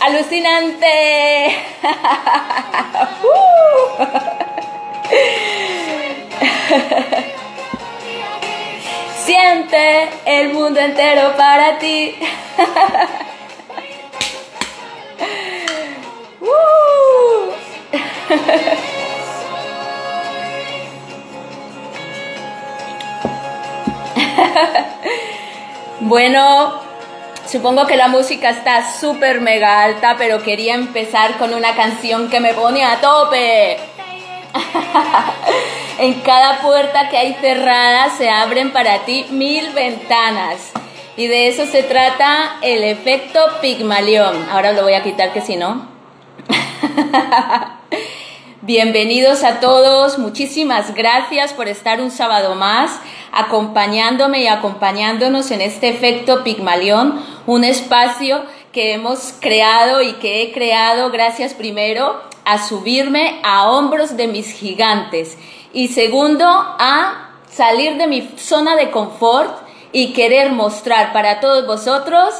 Alucinante. Siente el mundo entero para ti. bueno, supongo que la música está súper mega alta, pero quería empezar con una canción que me pone a tope. en cada puerta que hay cerrada se abren para ti mil ventanas. Y de eso se trata el efecto Pigmalión. Ahora lo voy a quitar que si no. Bienvenidos a todos, muchísimas gracias por estar un sábado más acompañándome y acompañándonos en este efecto Pigmalión, un espacio que hemos creado y que he creado gracias primero a subirme a hombros de mis gigantes y segundo a salir de mi zona de confort y querer mostrar para todos vosotros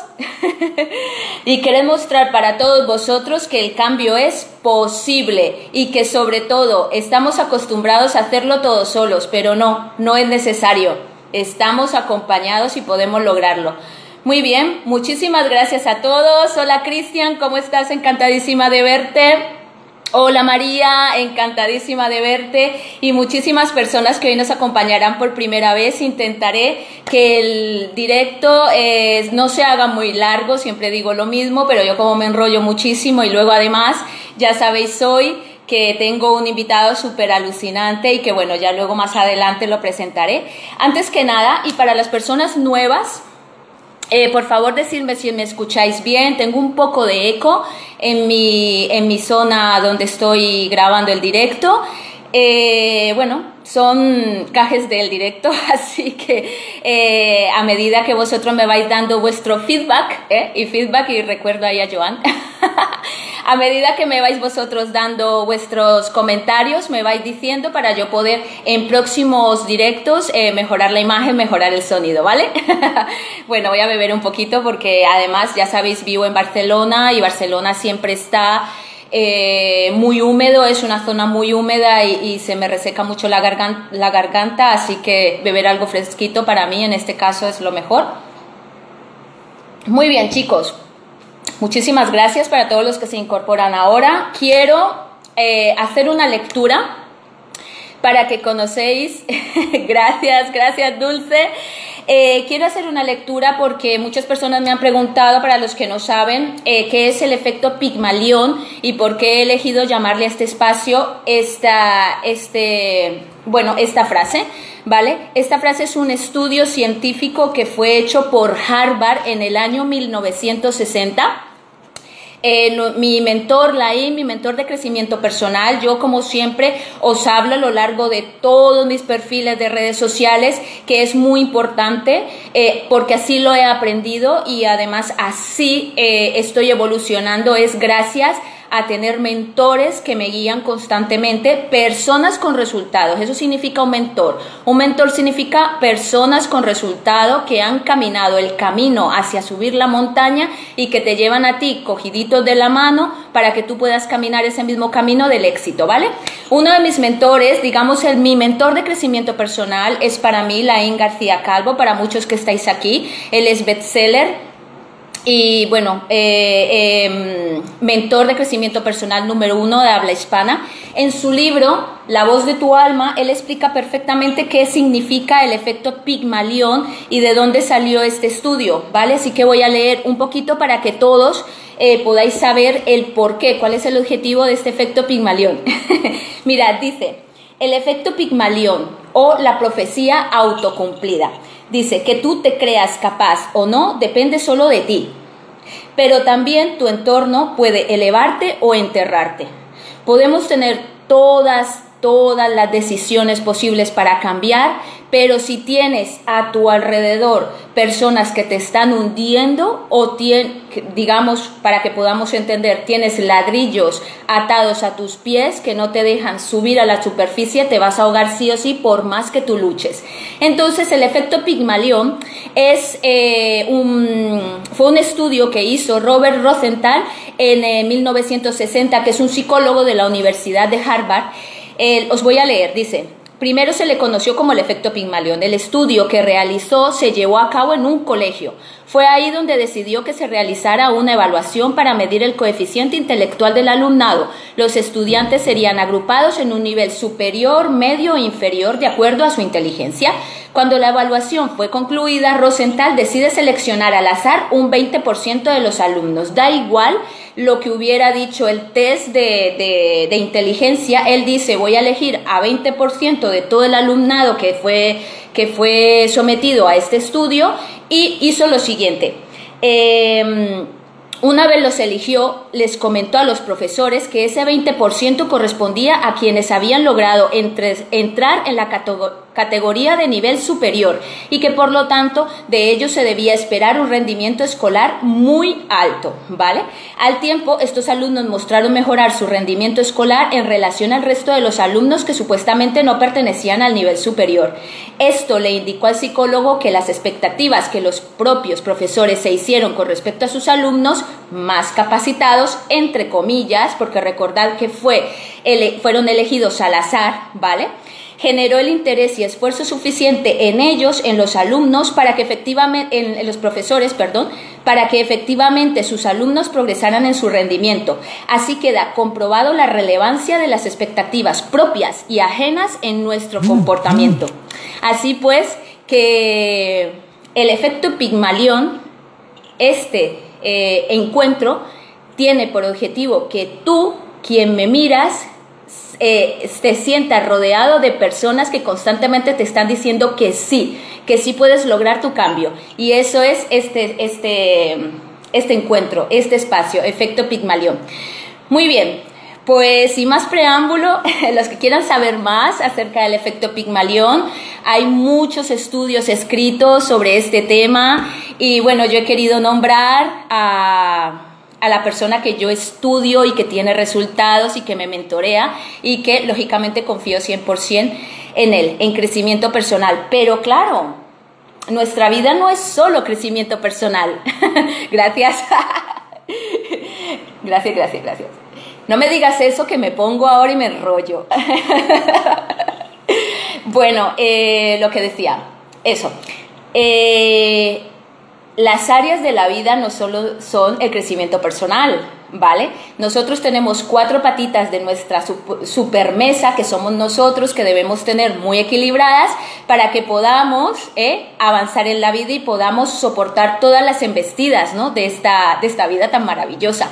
y querer mostrar para todos vosotros que el cambio es posible y que sobre todo estamos acostumbrados a hacerlo todos solos, pero no, no es necesario. Estamos acompañados y podemos lograrlo. Muy bien, muchísimas gracias a todos. Hola Cristian, ¿cómo estás? Encantadísima de verte. Hola María, encantadísima de verte y muchísimas personas que hoy nos acompañarán por primera vez. Intentaré que el directo eh, no se haga muy largo, siempre digo lo mismo, pero yo como me enrollo muchísimo y luego además, ya sabéis hoy que tengo un invitado súper alucinante y que bueno, ya luego más adelante lo presentaré. Antes que nada, y para las personas nuevas, eh, por favor, decirme si me escucháis bien. Tengo un poco de eco en mi, en mi zona donde estoy grabando el directo. Eh, bueno, son cajes del directo, así que eh, a medida que vosotros me vais dando vuestro feedback, y feedback, y recuerdo ahí a Joan, a medida que me vais vosotros dando vuestros comentarios, me vais diciendo para yo poder en próximos directos eh, mejorar la imagen, mejorar el sonido, ¿vale? bueno, voy a beber un poquito porque además, ya sabéis, vivo en Barcelona y Barcelona siempre está... Eh, muy húmedo, es una zona muy húmeda y, se me reseca mucho la la garganta, así que beber algo fresquito para mí en este caso es lo mejor. Muy bien, chicos, Muchísimas gracias para todos los que se incorporan ahora. Quiero eh, hacer una lectura para que conocéis. gracias, gracias Dulce. Eh, quiero hacer una lectura porque muchas personas me han preguntado, para los que no saben, eh, qué es el efecto Pigmalión y por qué he elegido llamarle a este espacio esta, este, bueno, esta frase. ¿Vale? Esta frase es un estudio científico que fue hecho por Harvard en el año 1960 eh, mi mentor, Laí, mi mentor de crecimiento personal, yo como siempre os hablo a lo largo de todos mis perfiles de redes sociales, que es muy importante eh, porque así lo he aprendido y además así eh, estoy evolucionando, es gracias a tener mentores que me guían constantemente, personas con resultados. Eso significa un mentor. Un mentor significa personas con resultado que han caminado el camino hacia subir la montaña y que te llevan a ti cogiditos de la mano para que tú puedas caminar ese mismo camino del éxito, ¿vale? Uno de mis mentores, digamos, el, mi mentor de crecimiento personal es para mí Laín García Calvo, para muchos que estáis aquí. Él es bestseller y bueno, eh, em, mentor de crecimiento personal número uno de habla hispana. En su libro, La voz de tu alma, él explica perfectamente qué significa el efecto Pigmalión y de dónde salió este estudio, ¿vale? Así que voy a leer un poquito para que todos eh, podáis saber el por qué, cuál es el objetivo de este efecto Pigmalión. Mira, dice, el efecto Pigmalión o la profecía autocumplida. Dice que tú te creas capaz o no depende solo de ti, pero también tu entorno puede elevarte o enterrarte. Podemos tener todas, todas las decisiones posibles para cambiar, Pero si tienes a tu alrededor personas que te están hundiendo o digamos, para que podamos entender, tienes ladrillos atados a tus pies que no te dejan subir a la superficie, te vas a ahogar sí o sí por más que tú luches. Entonces el efecto Pigmalión es, eh, un, fue un estudio que hizo Robert Rosenthal en 1960, eh, que es un psicólogo de la Universidad de Harvard. os voy a leer, dice, Primero se le conoció como el efecto Pigmalión. El estudio que realizó se llevó a cabo en un colegio. Fue ahí donde decidió que se realizara una evaluación para medir el coeficiente intelectual del alumnado. Los estudiantes serían agrupados en un nivel superior, medio e inferior de acuerdo a su inteligencia. Cuando la evaluación fue concluida, Rosenthal decide seleccionar al azar un 20% de los alumnos. Da igual lo que hubiera dicho el test de, inteligencia, él dice voy a elegir a 20% de todo el alumnado que fue, que fue sometido a este estudio y hizo lo siguiente. Em, una vez los eligió, les comentó a los profesores que ese 20% correspondía a quienes habían logrado entrar en la categoría de nivel superior y que por lo tanto de ellos se debía esperar un rendimiento escolar muy alto, ¿vale? Al tiempo, estos alumnos mostraron mejorar su rendimiento escolar en relación al resto de los alumnos que supuestamente no pertenecían al nivel superior. Esto le indicó al psicólogo que las expectativas que los propios profesores se hicieron con respecto a sus alumnos más capacitados, entre comillas, porque recordad que fue, fueron elegidos al azar, ¿vale? Generó el interés y esfuerzo suficiente en ellos, en los alumnos, para que efectivamente, en los profesores, perdón, para que efectivamente sus alumnos progresaran en su rendimiento. Así queda comprobado la relevancia de las expectativas propias y ajenas en nuestro mm, comportamiento. Mm. Así pues, que el efecto Pigmalión, este eh, encuentro, tiene por objetivo que tú, quien me miras, eh, te sientas rodeado de personas que constantemente te están diciendo que sí, que sí puedes lograr tu cambio. Y eso es este, este, este encuentro, este espacio, efecto Pigmalión. Muy bien, pues sin más preámbulo, los que quieran saber más acerca del efecto Pigmalión, hay muchos estudios escritos sobre este tema y bueno, yo he querido nombrar a a la persona que yo estudio y que tiene resultados y que me mentorea y que lógicamente confío 100% en él, en crecimiento personal. Pero claro, nuestra vida no es solo crecimiento personal. gracias. gracias, gracias, gracias. No me digas eso que me pongo ahora y me enrollo. bueno, eh, lo que decía, eso. Eh, las áreas de la vida no solo son el crecimiento personal, ¿vale? Nosotros tenemos cuatro patitas de nuestra supermesa que somos nosotros, que debemos tener muy equilibradas para que podamos eh, avanzar en la vida y podamos soportar todas las embestidas ¿no? de, esta, de esta vida tan maravillosa.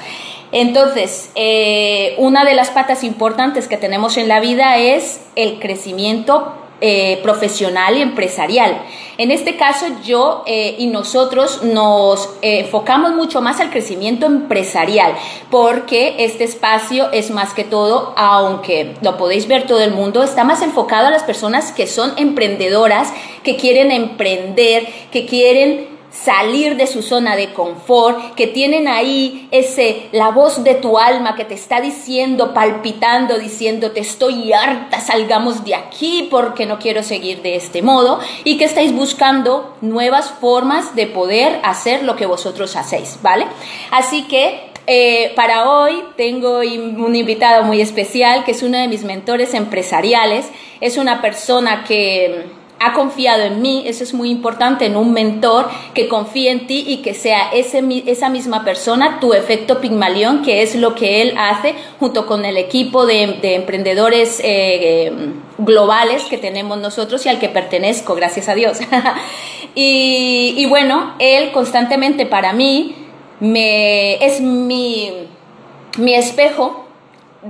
Entonces, eh, una de las patas importantes que tenemos en la vida es el crecimiento eh, profesional y empresarial. En este caso yo eh, y nosotros nos eh, enfocamos mucho más al crecimiento empresarial porque este espacio es más que todo, aunque lo podéis ver todo el mundo, está más enfocado a las personas que son emprendedoras, que quieren emprender, que quieren salir de su zona de confort, que tienen ahí ese la voz de tu alma que te está diciendo, palpitando, diciendo, te estoy harta, salgamos de aquí porque no quiero seguir de este modo y que estáis buscando nuevas formas de poder hacer lo que vosotros hacéis, ¿vale? Así que eh, para hoy tengo un invitado muy especial que es uno de mis mentores empresariales, es una persona que ha confiado en mí, eso es muy importante, en un mentor que confíe en ti y que sea ese, esa misma persona tu efecto Pigmalión, que es lo que él hace junto con el equipo de, emprendedores eh, globales que tenemos nosotros y al que pertenezco, gracias a Dios. y, bueno, él constantemente para mí me, es mi, mi espejo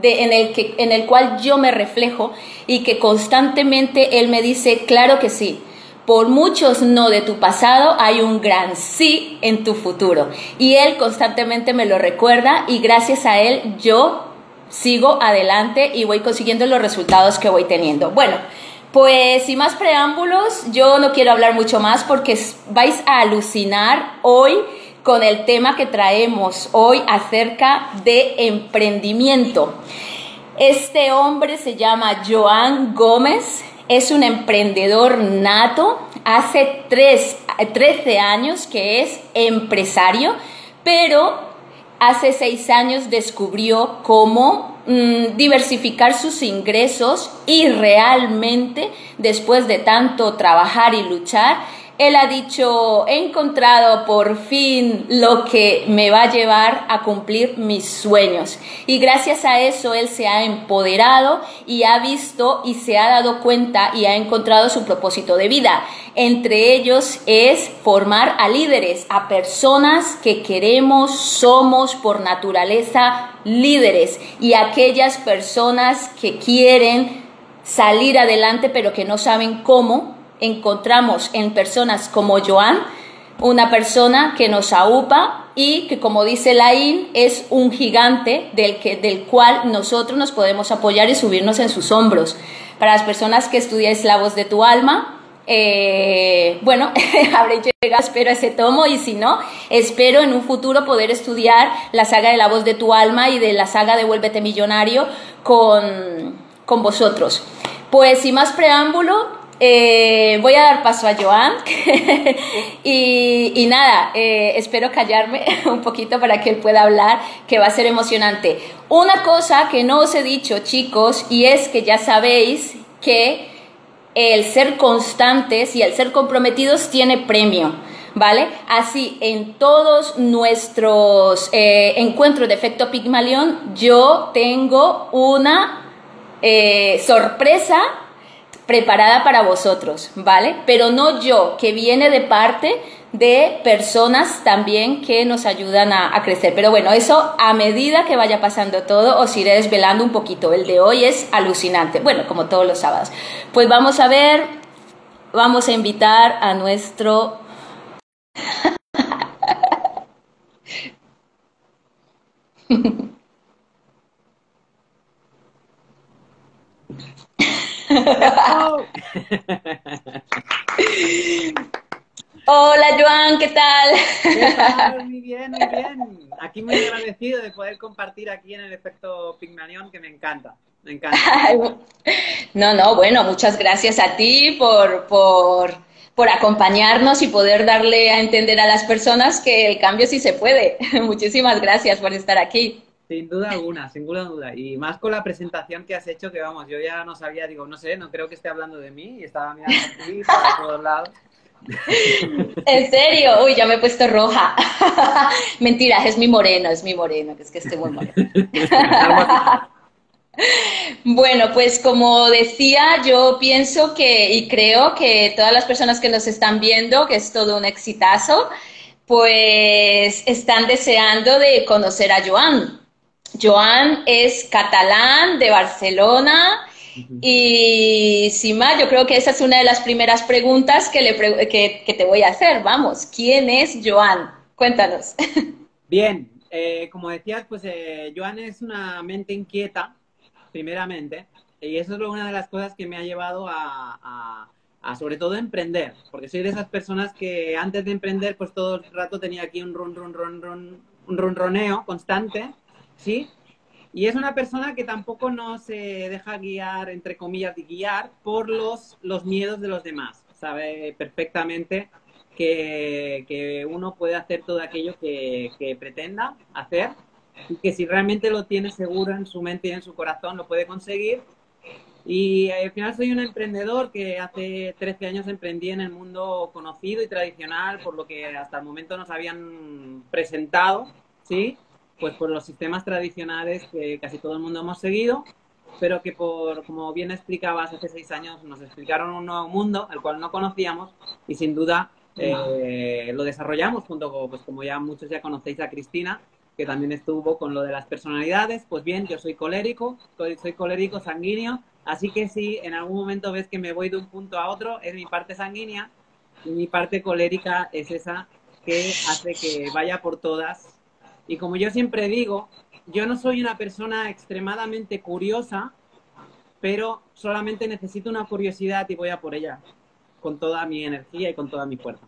en, el que, en el cual yo me reflejo y que constantemente Él me dice, claro que sí, por muchos no de tu pasado hay un gran sí en tu futuro. Y Él constantemente me lo recuerda y gracias a Él yo sigo adelante y voy consiguiendo los resultados que voy teniendo. Bueno, Pues sin más preámbulos, yo no quiero hablar mucho más porque vais a alucinar hoy con el tema que traemos hoy acerca de emprendimiento. Este hombre se llama Joan Gómez, es un emprendedor nato, hace 13 años que es empresario, pero hace 6 años descubrió cómo Mm, diversificar sus ingresos y realmente después de tanto trabajar y luchar, él ha dicho, he encontrado por fin lo que me va a llevar a cumplir mis sueños. Y gracias a eso él se ha empoderado y ha visto y se ha dado cuenta y ha encontrado su propósito de vida. Entre ellos es formar a líderes, a personas que queremos, somos por naturaleza líderes y aquellas personas que quieren salir adelante pero que no saben cómo encontramos en personas como Joan, una persona que nos aupa y que, como dice Laín, es un gigante del, que, del cual nosotros nos podemos apoyar y subirnos en sus hombros. Para las personas que estudiáis la voz de tu alma, eh, bueno, habré llegado, espero ese tomo y si no, espero en un futuro poder estudiar la saga de la voz de tu alma y de la saga de Vuélvete Millonario con, con vosotros. Pues sin más preámbulo, eh, voy a dar paso a Joan y, nada, eh, espero callarme un poquito para que él pueda hablar, que va a ser emocionante. Una cosa que no os he dicho, chicos, y es que ya sabéis que el ser constantes y el ser comprometidos tiene premio. ¿Vale? Así, en todos nuestros eh, encuentros de efecto Pigmalión, yo tengo una sorpresa preparada para vosotros, ¿vale? Pero no yo, que viene de parte de personas también que nos ayudan a, crecer. Pero bueno, eso a medida que vaya pasando todo os iré desvelando un poquito. El de hoy es alucinante, bueno, como todos los sábados. Pues vamos a ver, vamos a invitar a nuestro... Hola Joan, ¿qué tal? Muy bien, muy bien. Aquí muy agradecido de poder compartir aquí en el efecto Pigmalión, que me encanta. Me encanta. No, no, bueno, muchas gracias a ti por, por, por acompañarnos y poder darle a entender a las personas que el cambio sí se puede. Muchísimas gracias por estar aquí. Sin duda alguna, sin ninguna duda. Y más con la presentación que has hecho, que vamos, yo ya no sabía, digo, no sé, no creo que esté hablando de mí y estaba mirando aquí para todos lados. ¿En serio? Uy, ya me he puesto roja. Mentira, es mi moreno, es mi moreno, que es que estoy muy moreno. Bueno, pues como decía, yo pienso que y creo que todas las personas que nos están viendo, que es todo un exitazo, pues están deseando de conocer a Joan. Joan es catalán de Barcelona y Sima, yo creo que esa es una de las primeras preguntas que, le que, te voy a hacer. Vamos, ¿quién es Joan? Cuéntanos. Bien, eh, como decías, pues eh, Joan es una mente inquieta, primeramente, y eso es una de las cosas que me ha llevado a, a, sobre todo emprender, porque soy de esas personas que antes de emprender, pues todo el rato tenía aquí un run, run, run, run, un ronroneo constante ¿sí? Y es una persona que tampoco no se deja guiar, entre comillas, de guiar por los, los miedos de los demás. Sabe perfectamente que, que uno puede hacer todo aquello que, que, pretenda hacer y que si realmente lo tiene seguro en su mente y en su corazón, lo puede conseguir. Y al final soy un emprendedor que hace 13 años emprendí en el mundo conocido y tradicional, por lo que hasta el momento nos habían presentado, ¿sí? Pues por los sistemas tradicionales que casi todo el mundo hemos seguido, pero que por, como bien explicabas hace seis años, nos explicaron un nuevo mundo, el cual no conocíamos, y sin duda eh, lo desarrollamos junto con, pues como ya muchos ya conocéis a Cristina, que también estuvo con lo de las personalidades. Pues bien, yo soy colérico, soy colérico sanguíneo, así que si en algún momento ves que me voy de un punto a otro, es mi parte sanguínea, y mi parte colérica es esa que hace que vaya por todas y como yo siempre digo, yo no soy una persona extremadamente curiosa, pero solamente necesito una curiosidad y voy a por ella con toda mi energía y con toda mi fuerza.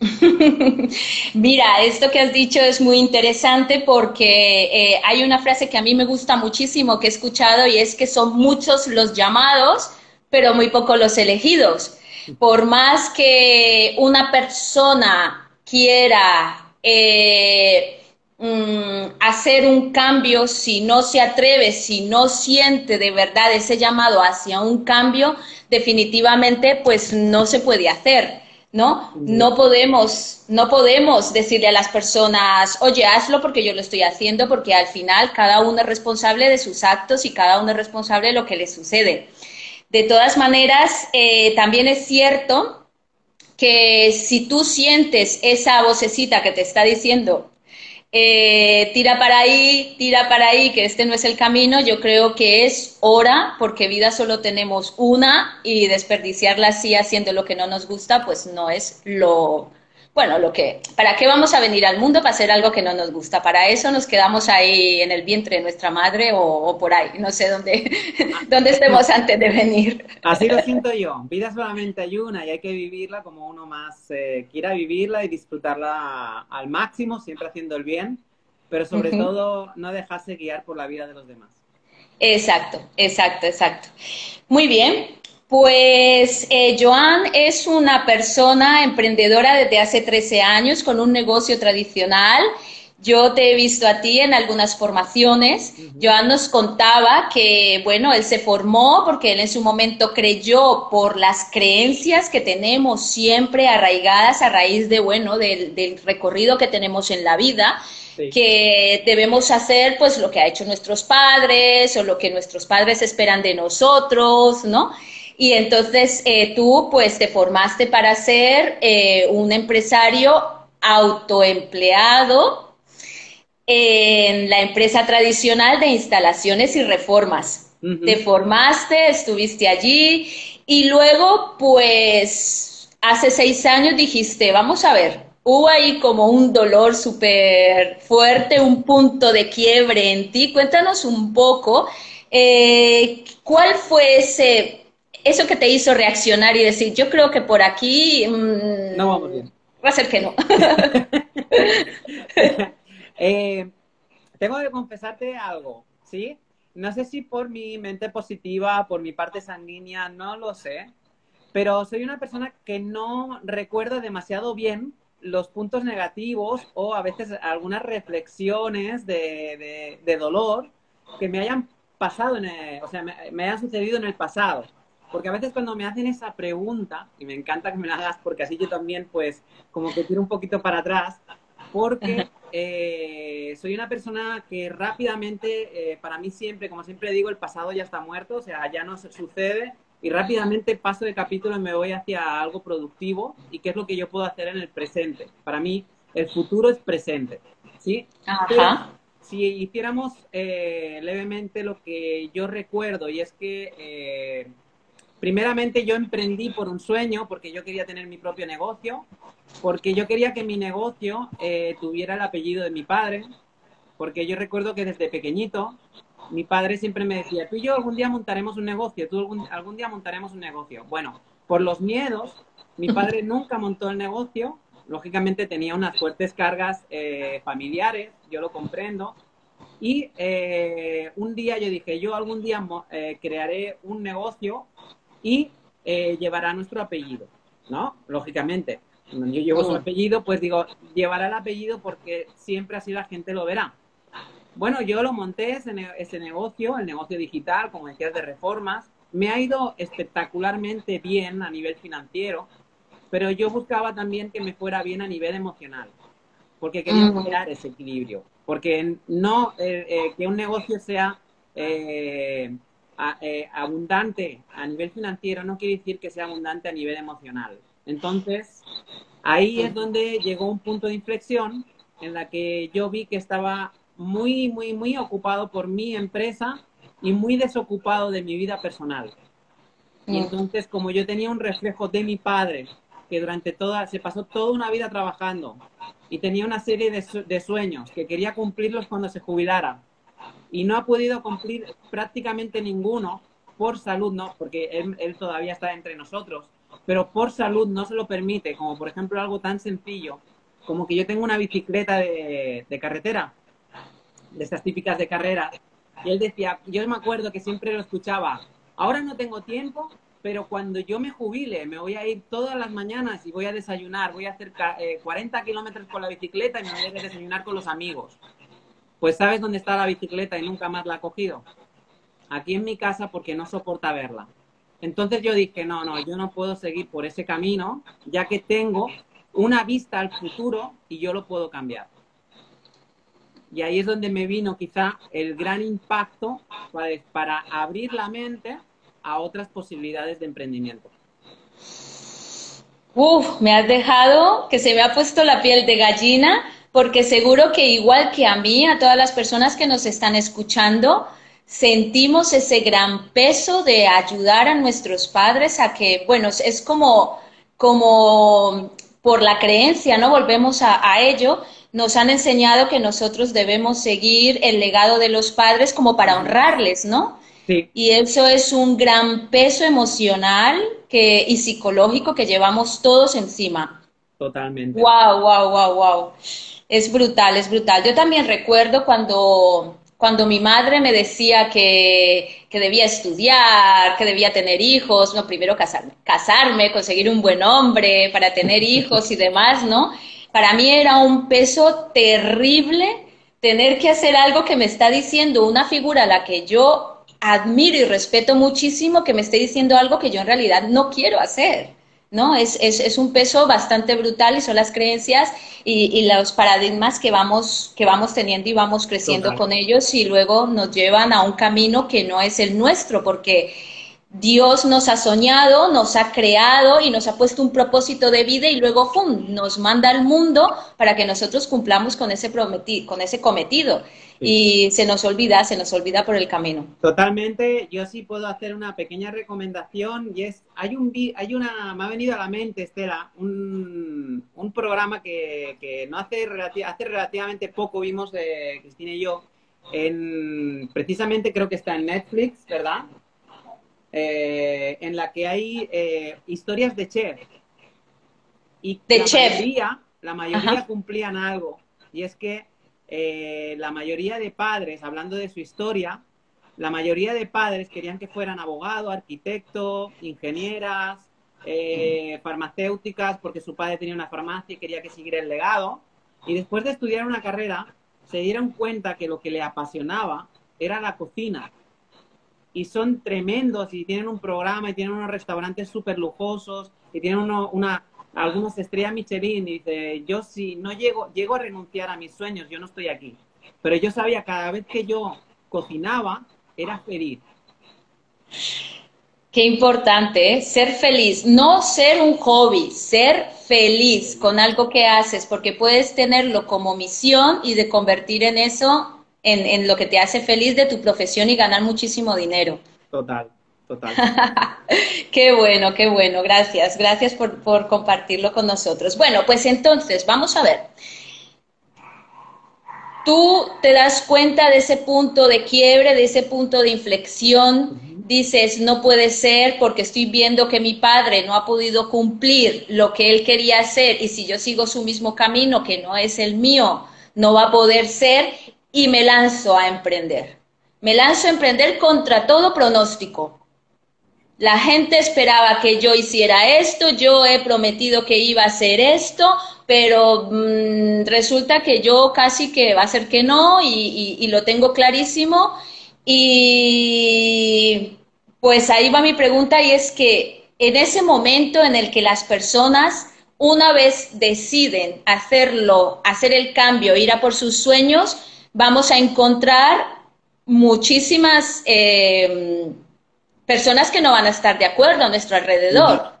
Mira, esto que has dicho es muy interesante porque eh, hay una frase que a mí me gusta muchísimo que he escuchado y es que son muchos los llamados, pero muy pocos los elegidos. Por más que una persona quiera eh, mm, hacer un cambio, si no se atreve, si no siente de verdad ese llamado hacia un cambio, definitivamente pues no se puede hacer. ¿no? No podemos, no podemos decirle a las personas, oye, hazlo porque yo lo estoy haciendo, porque al final cada uno es responsable de sus actos y cada uno es responsable de lo que le sucede. De todas maneras, eh, también es cierto que si tú sientes esa vocecita que te está diciendo, eh, tira para ahí, tira para ahí, que este no es el camino, yo creo que es hora, porque vida solo tenemos una y desperdiciarla así haciendo lo que no nos gusta, pues no es lo, bueno, lo que, ¿para qué vamos a venir al mundo para hacer algo que no nos gusta? Para eso nos quedamos ahí en el vientre de nuestra madre o, por ahí, no sé dónde, dónde estemos antes de venir. Así lo siento yo, vida solamente hay una y hay que vivirla como uno más eh, quiera vivirla y disfrutarla al máximo, siempre haciendo el bien, pero sobre todo no dejarse guiar por la vida de los demás. Exacto, exacto, exacto. Muy bien, pues eh, Joan es una persona emprendedora desde hace 13 años con un negocio tradicional. Yo te he visto a ti en algunas formaciones. Joan nos contaba que, bueno, él se formó porque él en su momento creyó por las creencias que tenemos siempre arraigadas a raíz de, bueno, del, recorrido que tenemos en la vida. que debemos hacer pues lo que ha hecho nuestros padres o lo que nuestros padres esperan de nosotros, ¿no? Y entonces eh, tú pues te formaste para ser eh, un empresario autoempleado en la empresa tradicional de instalaciones y reformas. Te formaste, estuviste allí y luego pues hace seis años dijiste, vamos a ver, hubo ahí como un dolor súper fuerte, un punto de quiebre en ti. Cuéntanos un poco, eh, ¿cuál fue ese eso que te hizo reaccionar y decir, yo creo que por aquí... Mm, no vamos bien. Va a ser que no. Eh, tengo que confesarte algo, ¿sí? No sé si por mi mente positiva, por mi parte sanguínea, no lo sé, pero soy una persona que no recuerda demasiado bien los puntos negativos o a veces algunas reflexiones de, dolor que me hayan pasado, en o sea, me hayan sucedido en el pasado. Porque a veces cuando me hacen esa pregunta, y me encanta que me la hagas porque así yo también pues como que tiro un poquito para atrás, porque eh, soy una persona que rápidamente, eh, para mí siempre, como siempre digo, el pasado ya está muerto, o sea, ya no sucede y rápidamente paso de capítulo y me voy hacia algo productivo y qué es lo que yo puedo hacer en el presente. Para mí, el futuro es presente, ¿sí? Ajá. si hiciéramos eh, levemente lo que yo recuerdo y es que primeramente yo emprendí por un sueño, porque yo quería tener mi propio negocio, porque yo quería que mi negocio eh, tuviera el apellido de mi padre, porque yo recuerdo que desde pequeñito mi padre siempre me decía, tú y yo algún día montaremos un negocio, tú algún, día montaremos un negocio. Bueno, por los miedos, mi padre nunca montó el negocio, lógicamente tenía unas fuertes cargas eh, familiares, yo lo comprendo, y eh, un día yo dije, yo algún día crearé un negocio y eh, llevará nuestro apellido, ¿no? Lógicamente. Yo llevo su apellido, pues digo, llevará el apellido porque siempre así la gente lo verá. Bueno, yo lo monté ese, ese negocio, el negocio digital, como decías, de reformas. Me ha ido espectacularmente bien a nivel financiero, pero yo buscaba también que me fuera bien a nivel emocional, porque quería crear ese equilibrio, porque no eh, eh, que un negocio sea eh, abundante a nivel financiero no quiere decir que sea abundante a nivel emocional. Entonces, ahí es donde llegó un punto de inflexión en la que yo vi que estaba muy, muy, muy ocupado por mi empresa y muy desocupado de mi vida personal. Y mm. entonces, como yo tenía un reflejo de mi padre, que durante toda, se pasó toda una vida trabajando y tenía una serie de, de sueños que quería cumplirlos cuando se jubilara, y no ha podido cumplir prácticamente ninguno por salud, no, porque él, todavía está entre nosotros, pero por salud no se lo permite, como por ejemplo algo tan sencillo como que yo tengo una bicicleta de, de carretera, de estas típicas de carrera, y él decía, yo me acuerdo que siempre lo escuchaba, ahora no tengo tiempo, pero cuando yo me jubile, me voy a ir todas las mañanas y voy a desayunar, voy a hacer 40 eh, kilómetros con la bicicleta y me voy a desayunar con los amigos. Pues ¿sabes dónde está la bicicleta y nunca más la ha cogido? Aquí en mi casa porque no soporta verla. Entonces yo dije, no, no, yo no puedo seguir por ese camino, ya que tengo una vista al futuro y yo lo puedo cambiar. Y ahí es donde me vino quizá el gran impacto para, para abrir la mente a otras posibilidades de emprendimiento. Uf, me has dejado que se me ha puesto la piel de gallina, porque seguro que igual que a mí, a todas las personas que nos están escuchando, sentimos ese gran peso de ayudar a nuestros padres a que, bueno, es como, como por la creencia, ¿no? Volvemos a, a ello, nos han enseñado que nosotros debemos seguir el legado de los padres como para honrarles, ¿no? Y eso es un gran peso emocional que, y psicológico que llevamos todos encima. Totalmente. Wow, wow, wow, wow. Es brutal, es brutal. Yo también recuerdo cuando, cuando mi madre me decía que, que debía estudiar, que debía tener hijos, no, primero casarme, casarme, conseguir un buen hombre para tener hijos y demás, ¿no? Para mí era un peso terrible tener que hacer algo que me está diciendo una figura a la que yo admiro y respeto muchísimo que me esté diciendo algo que yo en realidad no quiero hacer. ¿No? Es, es, es, un peso bastante brutal y son las creencias y, y los paradigmas que vamos, que vamos teniendo y vamos creciendo con ellos y luego nos llevan a un camino que no es el nuestro, porque Dios nos ha soñado, nos ha creado y nos ha puesto un propósito de vida y luego nos manda al mundo para que nosotros cumplamos con ese, con ese cometido. Y se nos olvida, se nos olvida por el camino. Totalmente, yo sí puedo hacer una pequeña recomendación y es, hay un hay una, me ha venido a la mente, Estela, un, un programa que, que no hace, hace relativamente poco vimos de Cristina y yo, en, precisamente creo que está en Netflix, ¿verdad? Eh, en la que hay eh, historias de chef. Y de la chef. mayoría, la mayoría cumplían algo. Y es que eh, la mayoría de padres, hablando de su historia, la mayoría de padres querían que fueran abogado, arquitecto, ingenieras, farmacéuticas, porque su padre tenía una farmacia y quería que siguiera el legado. Y después de estudiar una carrera, se dieron cuenta que lo que le apasionaba era la cocina y son tremendos y tienen un programa y tienen unos restaurantes súper lujosos y tienen uno, una, algunas estrellas Michelin y dice, yo si no llego, llego a renunciar a mis sueños, yo no estoy aquí. Pero yo sabía cada vez que yo cocinaba, era feliz. Qué importante, ¿eh? ser feliz, no ser un hobby, ser feliz con algo que haces, porque puedes tenerlo como misión y de convertir en eso en, lo que te hace feliz de tu profesión y ganar muchísimo dinero. Total, total. qué bueno, qué bueno, gracias, gracias por, por compartirlo con nosotros. Bueno, pues entonces, vamos a ver. Tú te das cuenta de ese punto de quiebre, de ese punto de inflexión, dices, no puede ser porque estoy viendo que mi padre no ha podido cumplir lo que él quería hacer y si yo sigo su mismo camino, que no es el mío, no va a poder ser y me lanzo a emprender. Me lanzo a emprender contra todo pronóstico. La gente esperaba que yo hiciera esto, yo he prometido que iba a hacer esto, pero mm, resulta que yo casi que va a ser que no y, lo tengo clarísimo. Y pues ahí va mi pregunta y es que en ese momento en el que las personas una vez deciden hacerlo, hacer el cambio, ir a por sus sueños, vamos a encontrar muchísimas eh, personas que no van a estar de acuerdo a nuestro alrededor.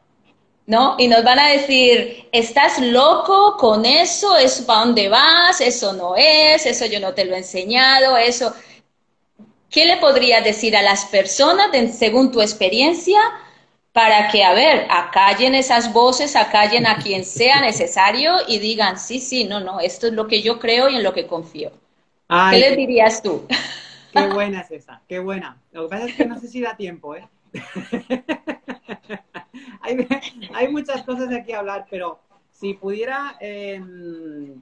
¿No? Y nos van a decir, estás loco con eso, eso para dónde vas, eso no es, eso yo no te lo he enseñado, eso. ¿Qué le podrías decir a las personas, según tu experiencia, para que, a ver, acallen esas voces, acallen a quien sea necesario y digan, sí, sí, no, no, esto es lo que yo creo y en lo que confío? ¿Qué le dirías tú? Qué buena es esa, qué buena. Lo que pasa es que no sé si da tiempo, ¿eh? hay, muchas cosas de aquí a hablar, pero si pudiera, em,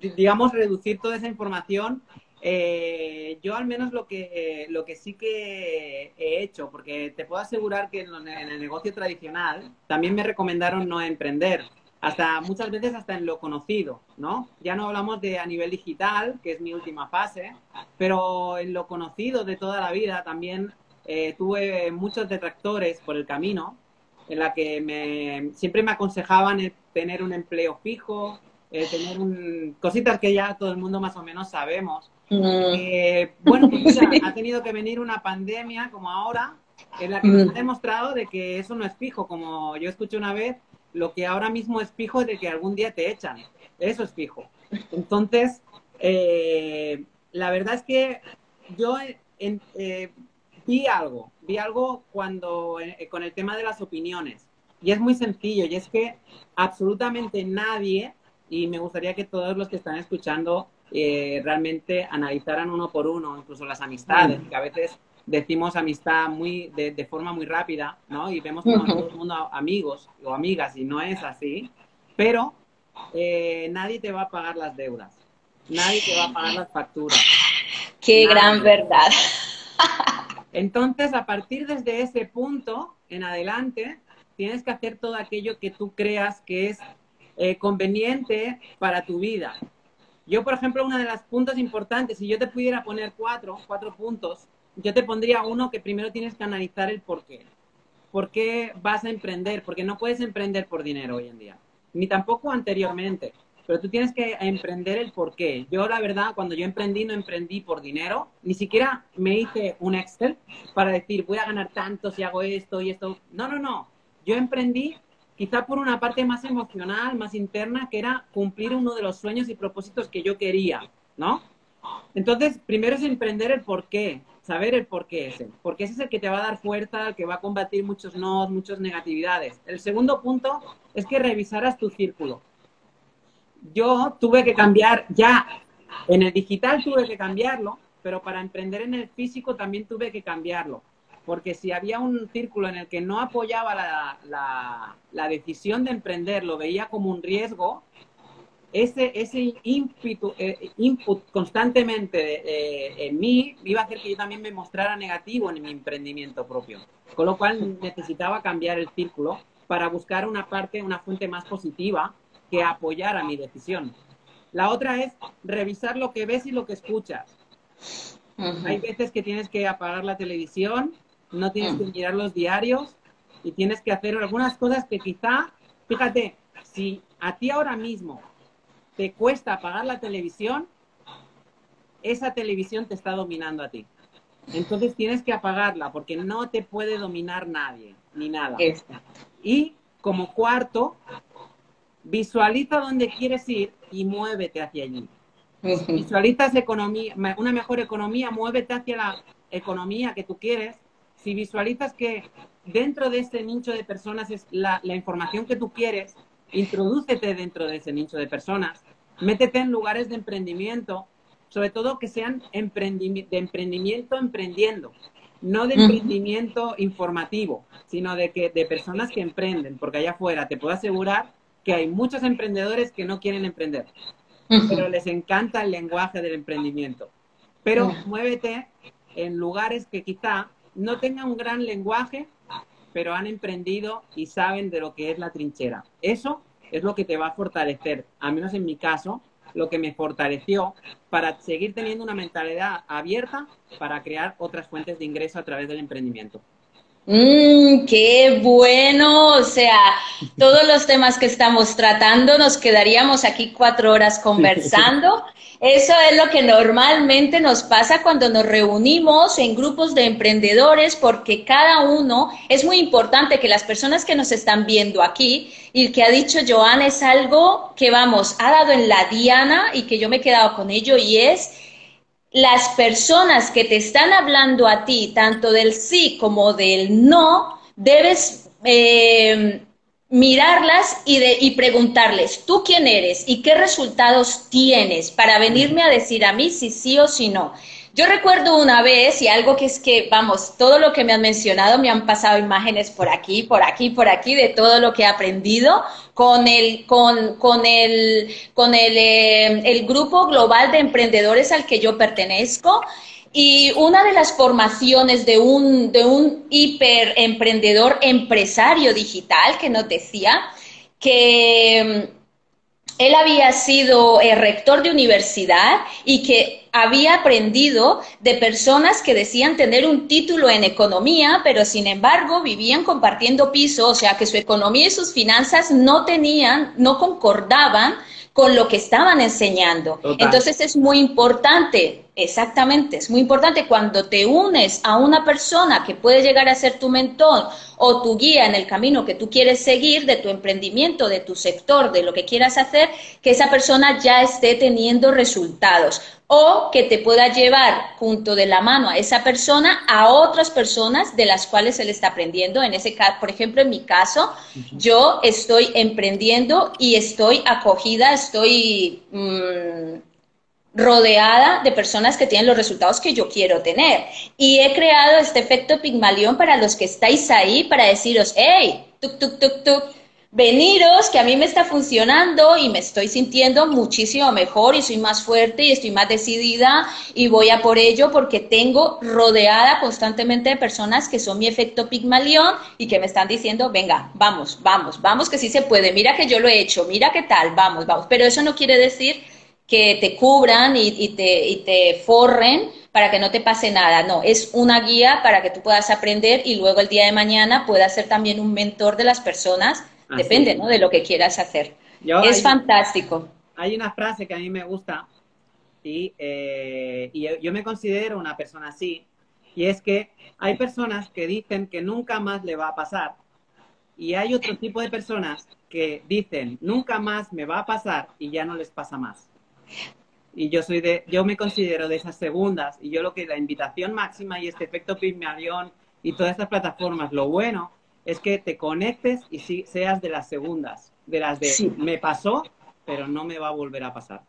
digamos, reducir toda esa información, eh, yo al menos lo que, lo que sí que he hecho, porque te puedo asegurar que en, el negocio tradicional también me recomendaron no emprender, hasta muchas veces hasta en lo conocido, ¿no? Ya no hablamos de a nivel digital, que es mi última fase, pero en lo conocido de toda la vida también eh, tuve muchos detractores por el camino, en la que me, siempre me aconsejaban tener un empleo fijo, eh, tener un, cositas que ya todo el mundo más o menos sabemos. Mm. Eh, bueno, pues ha tenido que venir una pandemia como ahora, en la que nos mm. ha demostrado de que eso no es fijo, como yo escuché una vez, lo que ahora mismo es fijo es de que algún día te echan. Eso es fijo. Entonces, eh, la verdad es que yo eh, vi algo, vi algo cuando eh, con el tema de las opiniones. Y es muy sencillo, y es que absolutamente nadie, y me gustaría que todos los que están escuchando realmente analizaran uno por uno, incluso las amistades, que a veces decimos amistad muy de, forma muy rápida, ¿no? Y vemos como todo el mundo amigos o amigas y no es así, pero eh, nadie te va a pagar las deudas, nadie te va a pagar las facturas. Qué gran verdad. Entonces, a partir desde ese punto en adelante, tienes que hacer todo aquello que tú creas que es eh, conveniente para tu vida. Yo, por ejemplo, uno de los puntos importantes, si yo te pudiera poner cuatro, cuatro puntos, yo te pondría uno que primero tienes que analizar el por qué. ¿Por qué vas a emprender? Porque no puedes emprender por dinero hoy en día, ni tampoco anteriormente, pero tú tienes que emprender el por qué. Yo, la verdad, cuando yo emprendí, no emprendí por dinero, ni siquiera me hice un Excel para decir, voy a ganar tanto si hago esto y esto. No, no, no. Yo emprendí quizá por una parte más emocional, más interna, que era cumplir uno de los sueños y propósitos que yo quería, ¿no? Entonces, primero es emprender el por qué saber el por qué ese, porque ese es el que te va a dar fuerza, el que va a combatir muchos no, muchas negatividades. El segundo punto es que revisaras tu círculo. Yo tuve que cambiar ya, en el digital tuve que cambiarlo, pero para emprender en el físico también tuve que cambiarlo, porque si había un círculo en el que no apoyaba la, la, la decisión de emprender, lo veía como un riesgo, ese, ese eh, input, constantemente en mí iba a hacer que yo también me mostrara negativo en mi emprendimiento propio. Con lo cual necesitaba cambiar el círculo para buscar una parte, una fuente más positiva que apoyara mi decisión. La otra es revisar lo que ves y lo que escuchas. Hay veces que tienes que apagar la televisión, no tienes que mirar los diarios y tienes que hacer algunas cosas que quizá, fíjate, si a ti ahora mismo te cuesta apagar la televisión, esa televisión te está dominando a ti. Entonces tienes que apagarla porque no te puede dominar nadie, ni nada. Y como cuarto, visualiza dónde quieres ir y muévete hacia allí. Visualizas economía, una mejor economía, muévete hacia la economía que tú quieres. Si visualizas que dentro de ese nicho de personas es la, la información que tú quieres, introdúcete dentro de ese nicho de personas, métete en lugares de emprendimiento, sobre todo que sean de emprendimiento emprendiendo, no de emprendimiento informativo, sino de, que, de personas que emprenden, porque allá afuera te puedo asegurar que hay muchos emprendedores que no quieren emprender, pero les encanta el lenguaje del emprendimiento. Pero muévete en lugares que quizá no tengan un gran lenguaje, pero han emprendido y saben de lo que es la trinchera. Eso es lo que te va a fortalecer, al menos en mi caso, lo que me fortaleció para seguir teniendo una mentalidad abierta para crear otras fuentes de ingreso a través del emprendimiento. Mmm, qué bueno. O sea, todos los temas que estamos tratando, nos quedaríamos aquí cuatro horas conversando. Eso es lo que normalmente nos pasa cuando nos reunimos en grupos de emprendedores, porque cada uno, es muy importante que las personas que nos están viendo aquí y que ha dicho Joan es algo que, vamos, ha dado en la diana y que yo me he quedado con ello y es las personas que te están hablando a ti, tanto del sí como del no, debes eh, mirarlas y, y preguntarles, ¿tú quién eres y qué resultados tienes para venirme a decir a mí si sí o si no? Yo recuerdo una vez y algo que es que, vamos, todo lo que me han mencionado, me han pasado imágenes por aquí, por aquí, por aquí, de todo lo que he aprendido con el, con, con el, con el, eh, el grupo global de emprendedores al que yo pertenezco. Y una de las formaciones de un, de un hiper emprendedor empresario digital que nos decía que él había sido eh, rector de universidad y que había aprendido de personas que decían tener un título en economía, pero sin embargo vivían compartiendo piso, o sea que su economía y sus finanzas no tenían, no concordaban con lo que estaban enseñando. Entonces es muy importante, exactamente, es muy importante cuando te unes a una persona que puede llegar a ser tu mentor o tu guía en el camino que tú quieres seguir de tu emprendimiento, de tu sector, de lo que quieras hacer, que esa persona ya esté teniendo resultados o que te pueda llevar junto de la mano a esa persona a otras personas de las cuales él está aprendiendo. En ese caso, por ejemplo, en mi caso, yo estoy emprendiendo y estoy acogida, estoy mm, rodeada de personas que tienen los resultados que yo quiero tener. Y he creado este efecto Pigmalión para los que estáis ahí, para deciros, hey, tuk, tuk, tuk, tuk, veniros, que a mí me está funcionando y me estoy sintiendo muchísimo mejor y soy más fuerte y estoy más decidida y voy a por ello porque tengo rodeada constantemente de personas que son mi efecto Pigmalión y que me están diciendo, venga, vamos, vamos, vamos, que sí se puede, mira que yo lo he hecho, mira qué tal, vamos, vamos. Pero eso no quiere decir que te cubran y, te, y te forren para que no te pase nada. No, es una guía para que tú puedas aprender y luego el día de mañana puedas ser también un mentor de las personas Depende, ¿no? De lo que quieras hacer. es fantástico. Hay una frase que a mí me gusta y, eh, y yo me considero una persona así, y es que hay personas que dicen que nunca más le va a pasar y hay otro tipo de personas que dicen nunca más me va a pasar y ya no les pasa más. Y yo soy de, yo me considero de esas segundas y yo lo que la invitación máxima y este efecto Pygmalion y todas estas plataformas, lo bueno es que te conectes y seas de las segundas, de las de me pasó, pero no me va a volver a pasar.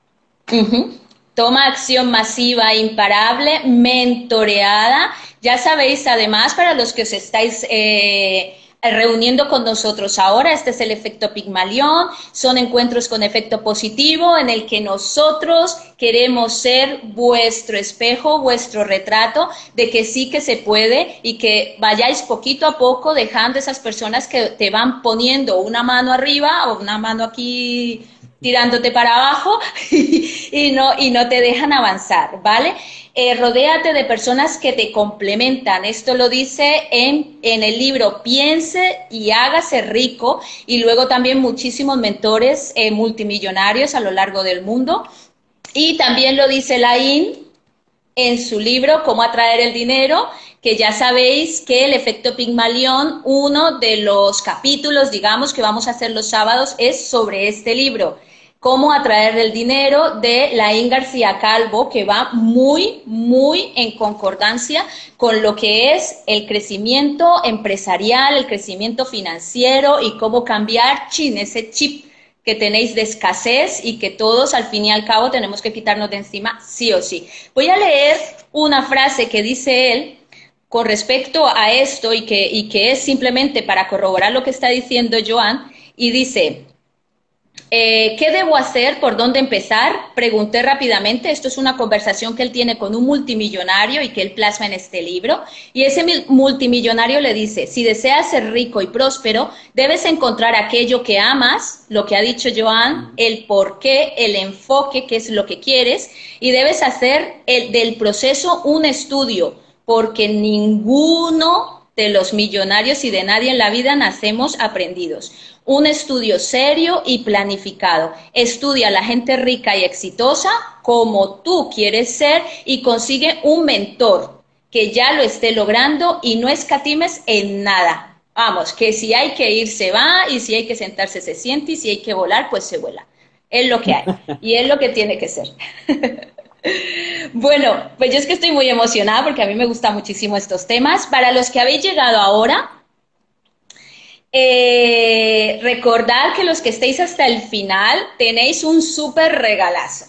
Toma acción masiva, imparable, mentoreada. Ya sabéis, además, para los que os estáis eh, reuniendo con nosotros ahora. Este es el efecto Pigmalión. Son encuentros con efecto positivo en el que nosotros queremos ser vuestro espejo, vuestro retrato de que sí que se puede y que vayáis poquito a poco dejando esas personas que te van poniendo una mano arriba o una mano aquí tirándote para abajo y, no, y no te dejan avanzar, ¿vale? Eh, rodéate de personas que te complementan. Esto lo dice en, en el libro Piense y hágase rico y luego también muchísimos mentores eh, multimillonarios a lo largo del mundo. Y también lo dice Lain en su libro Cómo atraer el dinero, que ya sabéis que el efecto Pigmalión, uno de los capítulos, digamos, que vamos a hacer los sábados es sobre este libro. Cómo atraer el dinero de Laín García Calvo, que va muy, muy en concordancia con lo que es el crecimiento empresarial, el crecimiento financiero y cómo cambiar chin, ese chip que tenéis de escasez y que todos al fin y al cabo tenemos que quitarnos de encima sí o sí. Voy a leer una frase que dice él con respecto a esto y que, y que es simplemente para corroborar lo que está diciendo Joan y dice, eh, ¿Qué debo hacer? ¿Por dónde empezar? Pregunté rápidamente. Esto es una conversación que él tiene con un multimillonario y que él plasma en este libro. Y ese multimillonario le dice, si deseas ser rico y próspero, debes encontrar aquello que amas, lo que ha dicho Joan, el por qué, el enfoque, que es lo que quieres, y debes hacer el, del proceso un estudio, porque ninguno de los millonarios y de nadie en la vida nacemos aprendidos un estudio serio y planificado. Estudia a la gente rica y exitosa como tú quieres ser y consigue un mentor que ya lo esté logrando y no escatimes en nada. Vamos, que si hay que ir se va y si hay que sentarse se siente y si hay que volar pues se vuela. Es lo que hay y es lo que tiene que ser. bueno, pues yo es que estoy muy emocionada porque a mí me gustan muchísimo estos temas. Para los que habéis llegado ahora, eh, recordad que los que estéis hasta el final tenéis un súper regalazo.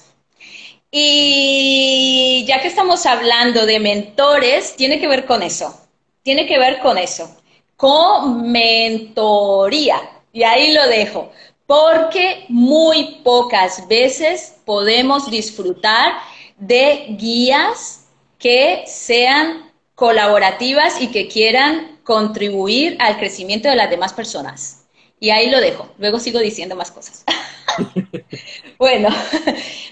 Y ya que estamos hablando de mentores, tiene que ver con eso. Tiene que ver con eso. Con mentoría. Y ahí lo dejo. Porque muy pocas veces podemos disfrutar de guías que sean colaborativas y que quieran contribuir al crecimiento de las demás personas. Y ahí lo dejo. Luego sigo diciendo más cosas. bueno,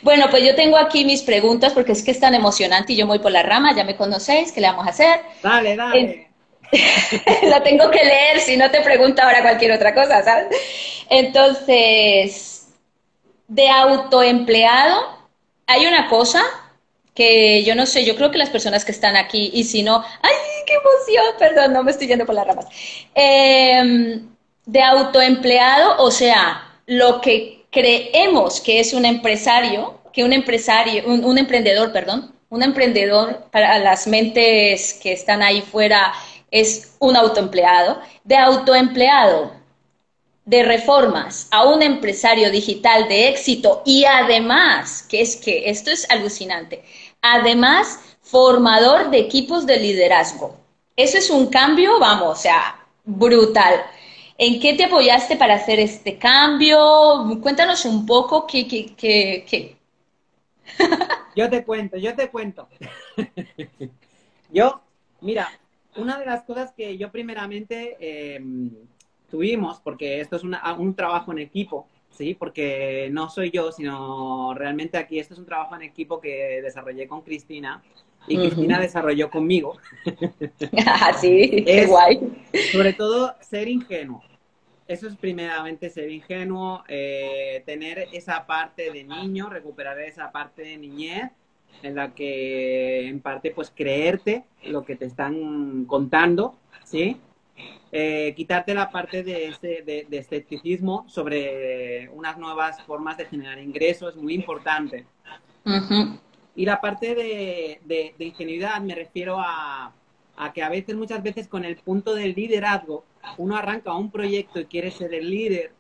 bueno, pues yo tengo aquí mis preguntas porque es que es tan emocionante y yo voy por la rama, ya me conocéis, ¿qué le vamos a hacer? Dale, dale. la tengo que leer, si no te pregunto ahora cualquier otra cosa, ¿sabes? Entonces, de autoempleado, hay una cosa que yo no sé, yo creo que las personas que están aquí, y si no, ¡ay, qué emoción! Perdón, no me estoy yendo por las ramas. Em, de autoempleado, o sea, lo que creemos que es un empresario, que un empresario, un, emprendedor, perdón, un emprendedor para las mentes que están ahí fuera es un autoempleado, de autoempleado, de reformas a un empresario digital de éxito y además, que es que esto es alucinante, además formador de equipos de liderazgo. Eso es un cambio, vamos, o sea, brutal. ¿En qué te apoyaste para hacer este cambio? Cuéntanos un poco qué, qué, qué, Yo te cuento, yo te cuento. yo, mira, una de las cosas que yo primeramente em, tuvimos, porque esto es un trabajo en equipo, ¿sí? Porque no soy yo, sino realmente aquí esto es un trabajo en equipo que desarrollé con Cristina y Cristina desarrolló conmigo. ah, sí, qué guay. Sobre todo ser ingenuo eso es primeramente ser ingenuo, eh, tener esa parte de niño, recuperar esa parte de niñez en la que en parte pues creerte lo que te están contando, ¿sí? Eh, quitarte la parte de, ese, de, escepticismo sobre unas nuevas formas de generar ingresos es muy importante. Y la parte de, de, ingenuidad me refiero a, a que a veces, muchas veces con el punto del liderazgo, uno arranca un proyecto y quiere ser el líder,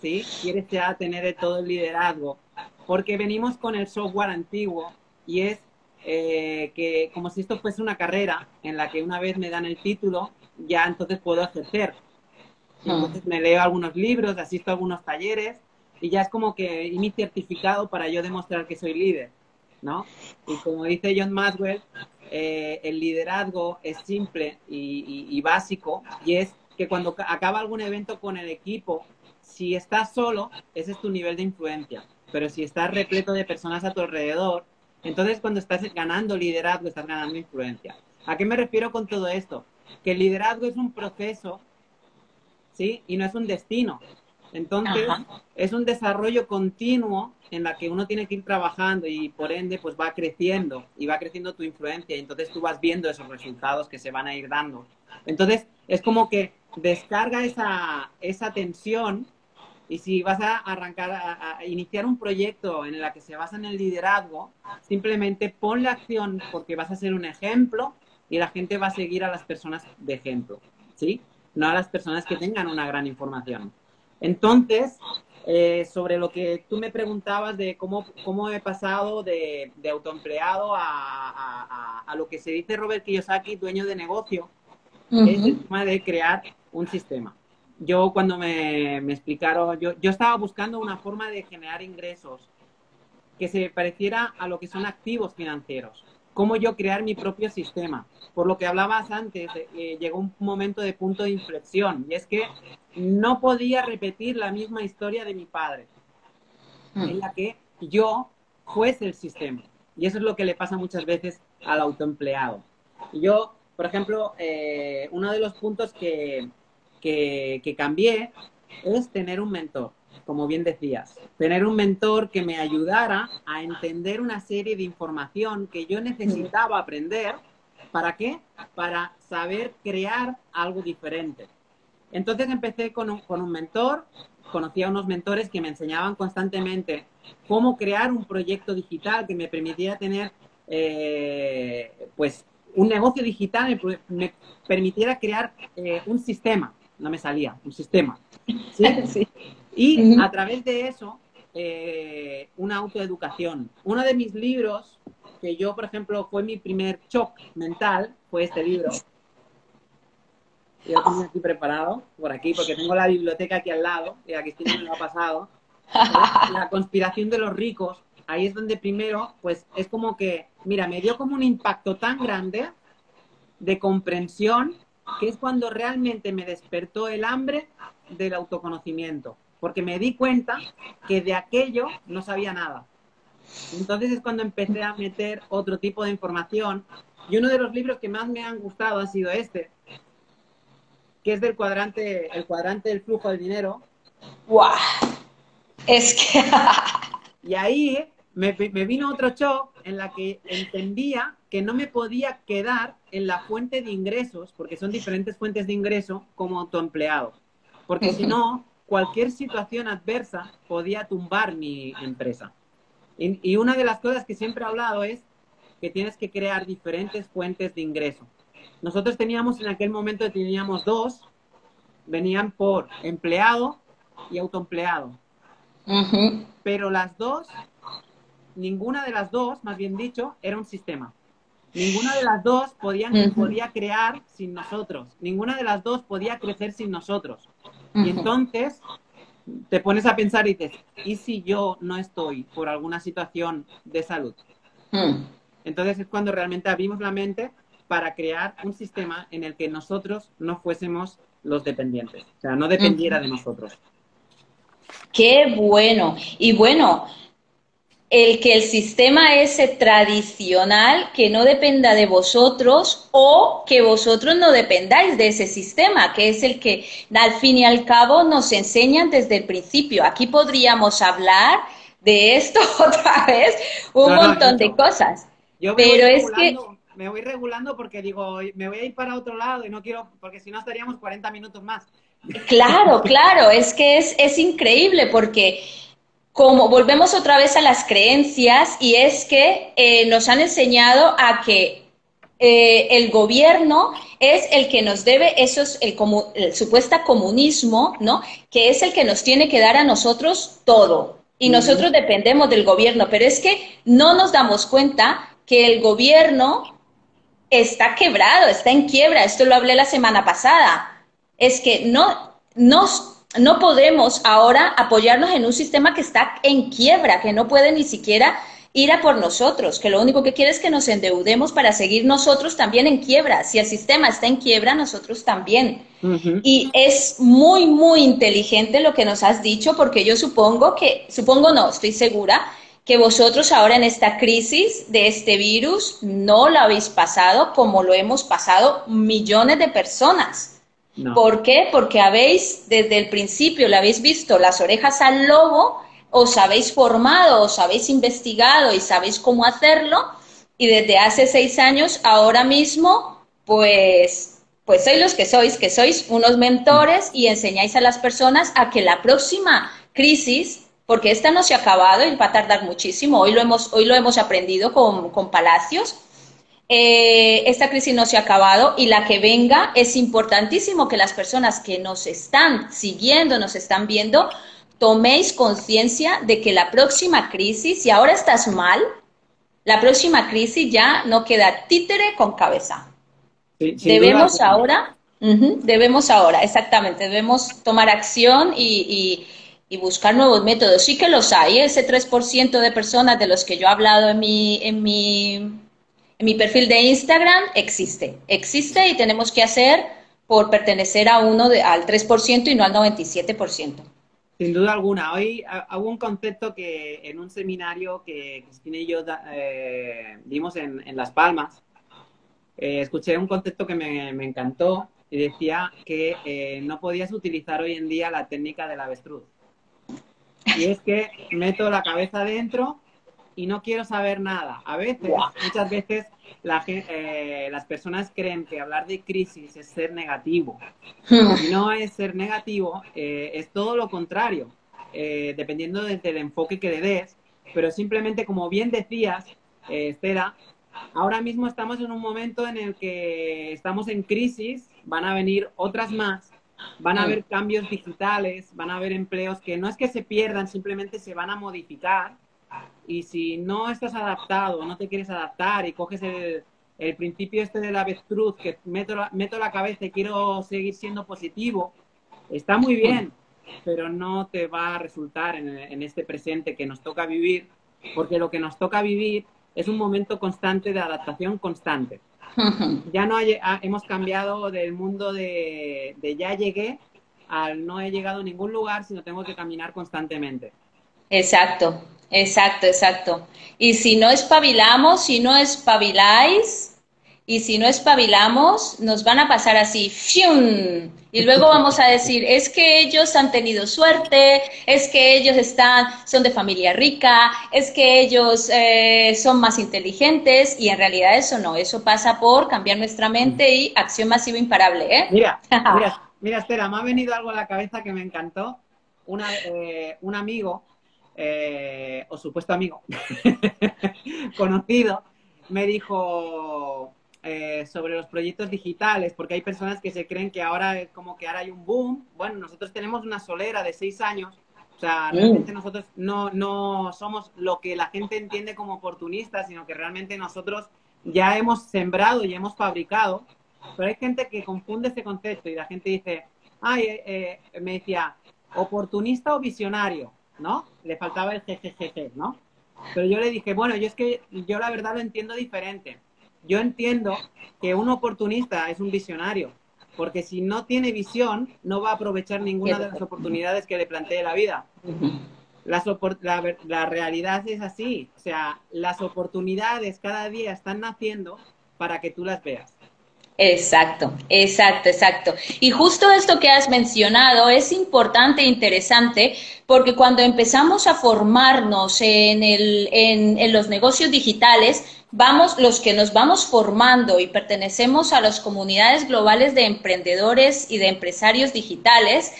¿sí? Quiere ya tener todo el liderazgo, porque venimos con el software antiguo y es eh, que como si esto fuese una carrera en la que una vez me dan el título, ya entonces puedo ejercer. Hmm. Entonces me leo algunos libros, asisto a algunos talleres y ya es como que y mi certificado para yo demostrar que soy líder, ¿no? Y como dice John Maxwell, eh, el liderazgo es simple y, básico y es que cuando acaba algún evento con el equipo, si estás solo, ese es tu nivel de influencia. Pero si estás repleto de personas a tu alrededor, entonces cuando estás ganando liderazgo, estás ganando influencia. ¿A qué me refiero con todo esto? Que el liderazgo es un proceso, ¿sí? Y no es un destino. Entonces, es un desarrollo continuo en la que uno tiene que ir trabajando y por ende, pues va creciendo y va creciendo tu influencia y entonces tú vas viendo esos resultados que se van a ir dando. Entonces, es como que descarga esa, esa tensión y si vas a arrancar, a, iniciar un proyecto en el que se basa en el liderazgo, simplemente pon la acción porque vas a ser un ejemplo y la gente va a seguir a las personas de ejemplo, ¿sí? No a las personas que tengan una gran información. Entonces, eh, sobre lo que tú me preguntabas de cómo, cómo he pasado de, autoempleado a, a, lo que se dice Robert Kiyosaki, dueño de negocio, es el tema de crear un sistema. Yo cuando me, explicaron, yo, yo estaba buscando una forma de generar ingresos que se pareciera a lo que son activos financieros cómo yo crear mi propio sistema. Por lo que hablabas antes, eh, llegó un momento de punto de inflexión y es que no podía repetir la misma historia de mi padre, hmm. en la que yo fuese el sistema. Y eso es lo que le pasa muchas veces al autoempleado. Yo, por ejemplo, eh, uno de los puntos que, que, que cambié es tener un mentor como bien decías, tener un mentor que me ayudara a entender una serie de información que yo necesitaba aprender. ¿Para qué? Para saber crear algo diferente. Entonces empecé con un, con un mentor, conocí a unos mentores que me enseñaban constantemente cómo crear un proyecto digital que me permitiera tener eh, pues un negocio digital, me, permitiera crear eh, un sistema, no me salía, un sistema. ¿sí? sí. Y a través de eso, eh, una autoeducación. Uno de mis libros que yo, por ejemplo, fue mi primer shock mental, fue este libro. Yo lo tengo aquí preparado, por aquí, porque tengo la biblioteca aquí al lado, y a Cristina me lo ha pasado. La conspiración de los ricos, ahí es donde primero, pues es como que, mira, me dio como un impacto tan grande de comprensión, que es cuando realmente me despertó el hambre del autoconocimiento, porque me di cuenta que de aquello no sabía nada. Entonces es cuando empecé a meter otro tipo de información. Y uno de los libros que más me han gustado ha sido este, que es del cuadrante, el cuadrante del flujo del dinero. ¡Guau! Es que... y ahí me, me, vino otro shock en la que entendía que no me podía quedar en la fuente de ingresos, porque son diferentes fuentes de ingreso como autoempleado. Porque si no, cualquier situación adversa podía tumbar mi empresa. Y, y una de las cosas que siempre he hablado es que tienes que crear diferentes fuentes de ingreso. Nosotros teníamos en aquel momento, teníamos dos, venían por empleado y autoempleado. Pero las dos, ninguna de las dos, más bien dicho, era un sistema. Ninguna de las dos podían, podía crear sin nosotros. Ninguna de las dos podía crecer sin nosotros. Y entonces te pones a pensar y dices, ¿y si yo no estoy por alguna situación de salud? Entonces es cuando realmente abrimos la mente para crear un sistema en el que nosotros no fuésemos los dependientes, o sea, no dependiera de nosotros. Qué bueno. Y bueno, el que el sistema ese tradicional, que no dependa de vosotros o que vosotros no dependáis de ese sistema, que es el que al fin y al cabo nos enseñan desde el principio. Aquí podríamos hablar de esto otra vez, un montón de cosas. pero es que me voy regulando porque digo, me voy a ir para otro lado y no quiero, porque si no estaríamos 40 minutos más. Claro, claro, es que es, es increíble porque como volvemos otra vez a las creencias y es que eh, nos han enseñado a que eh, el gobierno es el que nos debe, eso es el, el supuesto comunismo, ¿no? Que es el que nos tiene que dar a nosotros todo. Y nosotros dependemos del gobierno, pero es que no nos damos cuenta que el gobierno está quebrado, está en quiebra. Esto lo hablé la semana pasada. Es que no, no podemos ahora apoyarnos en un sistema que está en quiebra, que no puede ni siquiera ir a por nosotros, que lo único que quiere es que nos endeudemos para seguir nosotros también en quiebra. Si el sistema está en quiebra, nosotros también. Y es muy, muy inteligente lo que nos has dicho, porque yo supongo que, supongo no, estoy segura, que vosotros ahora en esta crisis de este virus no lo habéis pasado como lo hemos pasado millones de personas. ¿Por qué? Porque habéis, desde el principio, le habéis visto las orejas al lobo, os habéis formado, os habéis investigado y sabéis cómo hacerlo, y desde hace seis años, ahora mismo, pues, pues sois los que sois, que sois unos mentores y enseñáis a las personas a que la próxima crisis porque esta no se ha acabado y va a tardar muchísimo. Hoy lo hemos, hoy lo hemos aprendido con, Palacios. Eh, esta crisis no se ha acabado y la que venga es importantísimo que las personas que nos están siguiendo, nos están viendo, toméis conciencia de que la próxima crisis, si ahora estás mal, la próxima crisis ya no queda títere con cabeza. debemos ahora, debemos ahora, exactamente, debemos tomar acción y y buscar nuevos métodos. Sí que los hay, ese 3% de personas de los que yo he hablado en mi, en mi, mi perfil de Instagram existe. Existe y tenemos que hacer por pertenecer a uno de, al 3% y no al 97%. Sin duda alguna. Hoy hago un concepto que en un seminario que Cristina y yo eh, dimos en, en, Las Palmas, eh, escuché un concepto que me, me, encantó y decía que eh, no podías utilizar hoy en día la técnica del avestruz. Y es que meto la cabeza adentro y no quiero saber nada. A veces, muchas veces, la, eh, las personas creen que hablar de crisis es ser negativo. Hmm. no es ser negativo, eh, es todo lo contrario, eh, dependiendo del enfoque que le des. Pero simplemente, como bien decías, Estela, ahora mismo estamos en un momento en el que estamos en crisis, van a venir otras más van a haber cambios digitales, van a haber empleos que no es que se pierdan, simplemente se van a modificar Y si no estás adaptado, no te quieres adaptar y coges el, el principio este de la avestruz, que meto la, meto la cabeza y quiero seguir siendo positivo, está muy bien, pero no te va a resultar en, en este presente que nos toca vivir, porque lo que nos toca vivir es un momento constante de adaptación constante. Ya no hay, ah, hemos cambiado del mundo de, de ya llegué al no he llegado a ningún lugar, sino tengo que caminar constantemente. Exacto, exacto, exacto. Y si no espabilamos, si no espabiláis, y si no espabilamos, nos van a pasar así, ¡fium! Y luego vamos a decir, es que ellos han tenido suerte, es que ellos están, son de familia rica, es que ellos eh, son más inteligentes, y en realidad eso no, eso pasa por cambiar nuestra mente y acción masiva imparable, ¿eh? Mira, mira, mira, Estela, me ha venido algo a la cabeza que me encantó. Una, eh, un amigo, eh, o supuesto amigo, conocido, me dijo, eh, sobre los proyectos digitales, porque hay personas que se creen que ahora es como que ahora hay un boom. Bueno, nosotros tenemos una solera de seis años, o sea, mm. realmente nosotros no, no somos lo que la gente entiende como oportunistas, sino que realmente nosotros ya hemos sembrado y hemos fabricado. Pero hay gente que confunde ese concepto y la gente dice, ay, eh, me decía, oportunista o visionario, ¿no? Le faltaba el jejejeje, ¿no? Pero yo le dije, bueno, yo es que yo la verdad lo entiendo diferente yo entiendo que un oportunista es un visionario, porque si no tiene visión, no va a aprovechar ninguna de las oportunidades que le plantee la vida. la, realidad es así, o sea, las oportunidades cada día están naciendo para que tú las veas. Exacto, exacto, exacto. Y justo esto que has mencionado es importante e interesante porque cuando empezamos a formarnos en, el, en, los negocios digitales, vamos, los que nos vamos formando y pertenecemos a las comunidades globales de emprendedores y de empresarios digitales,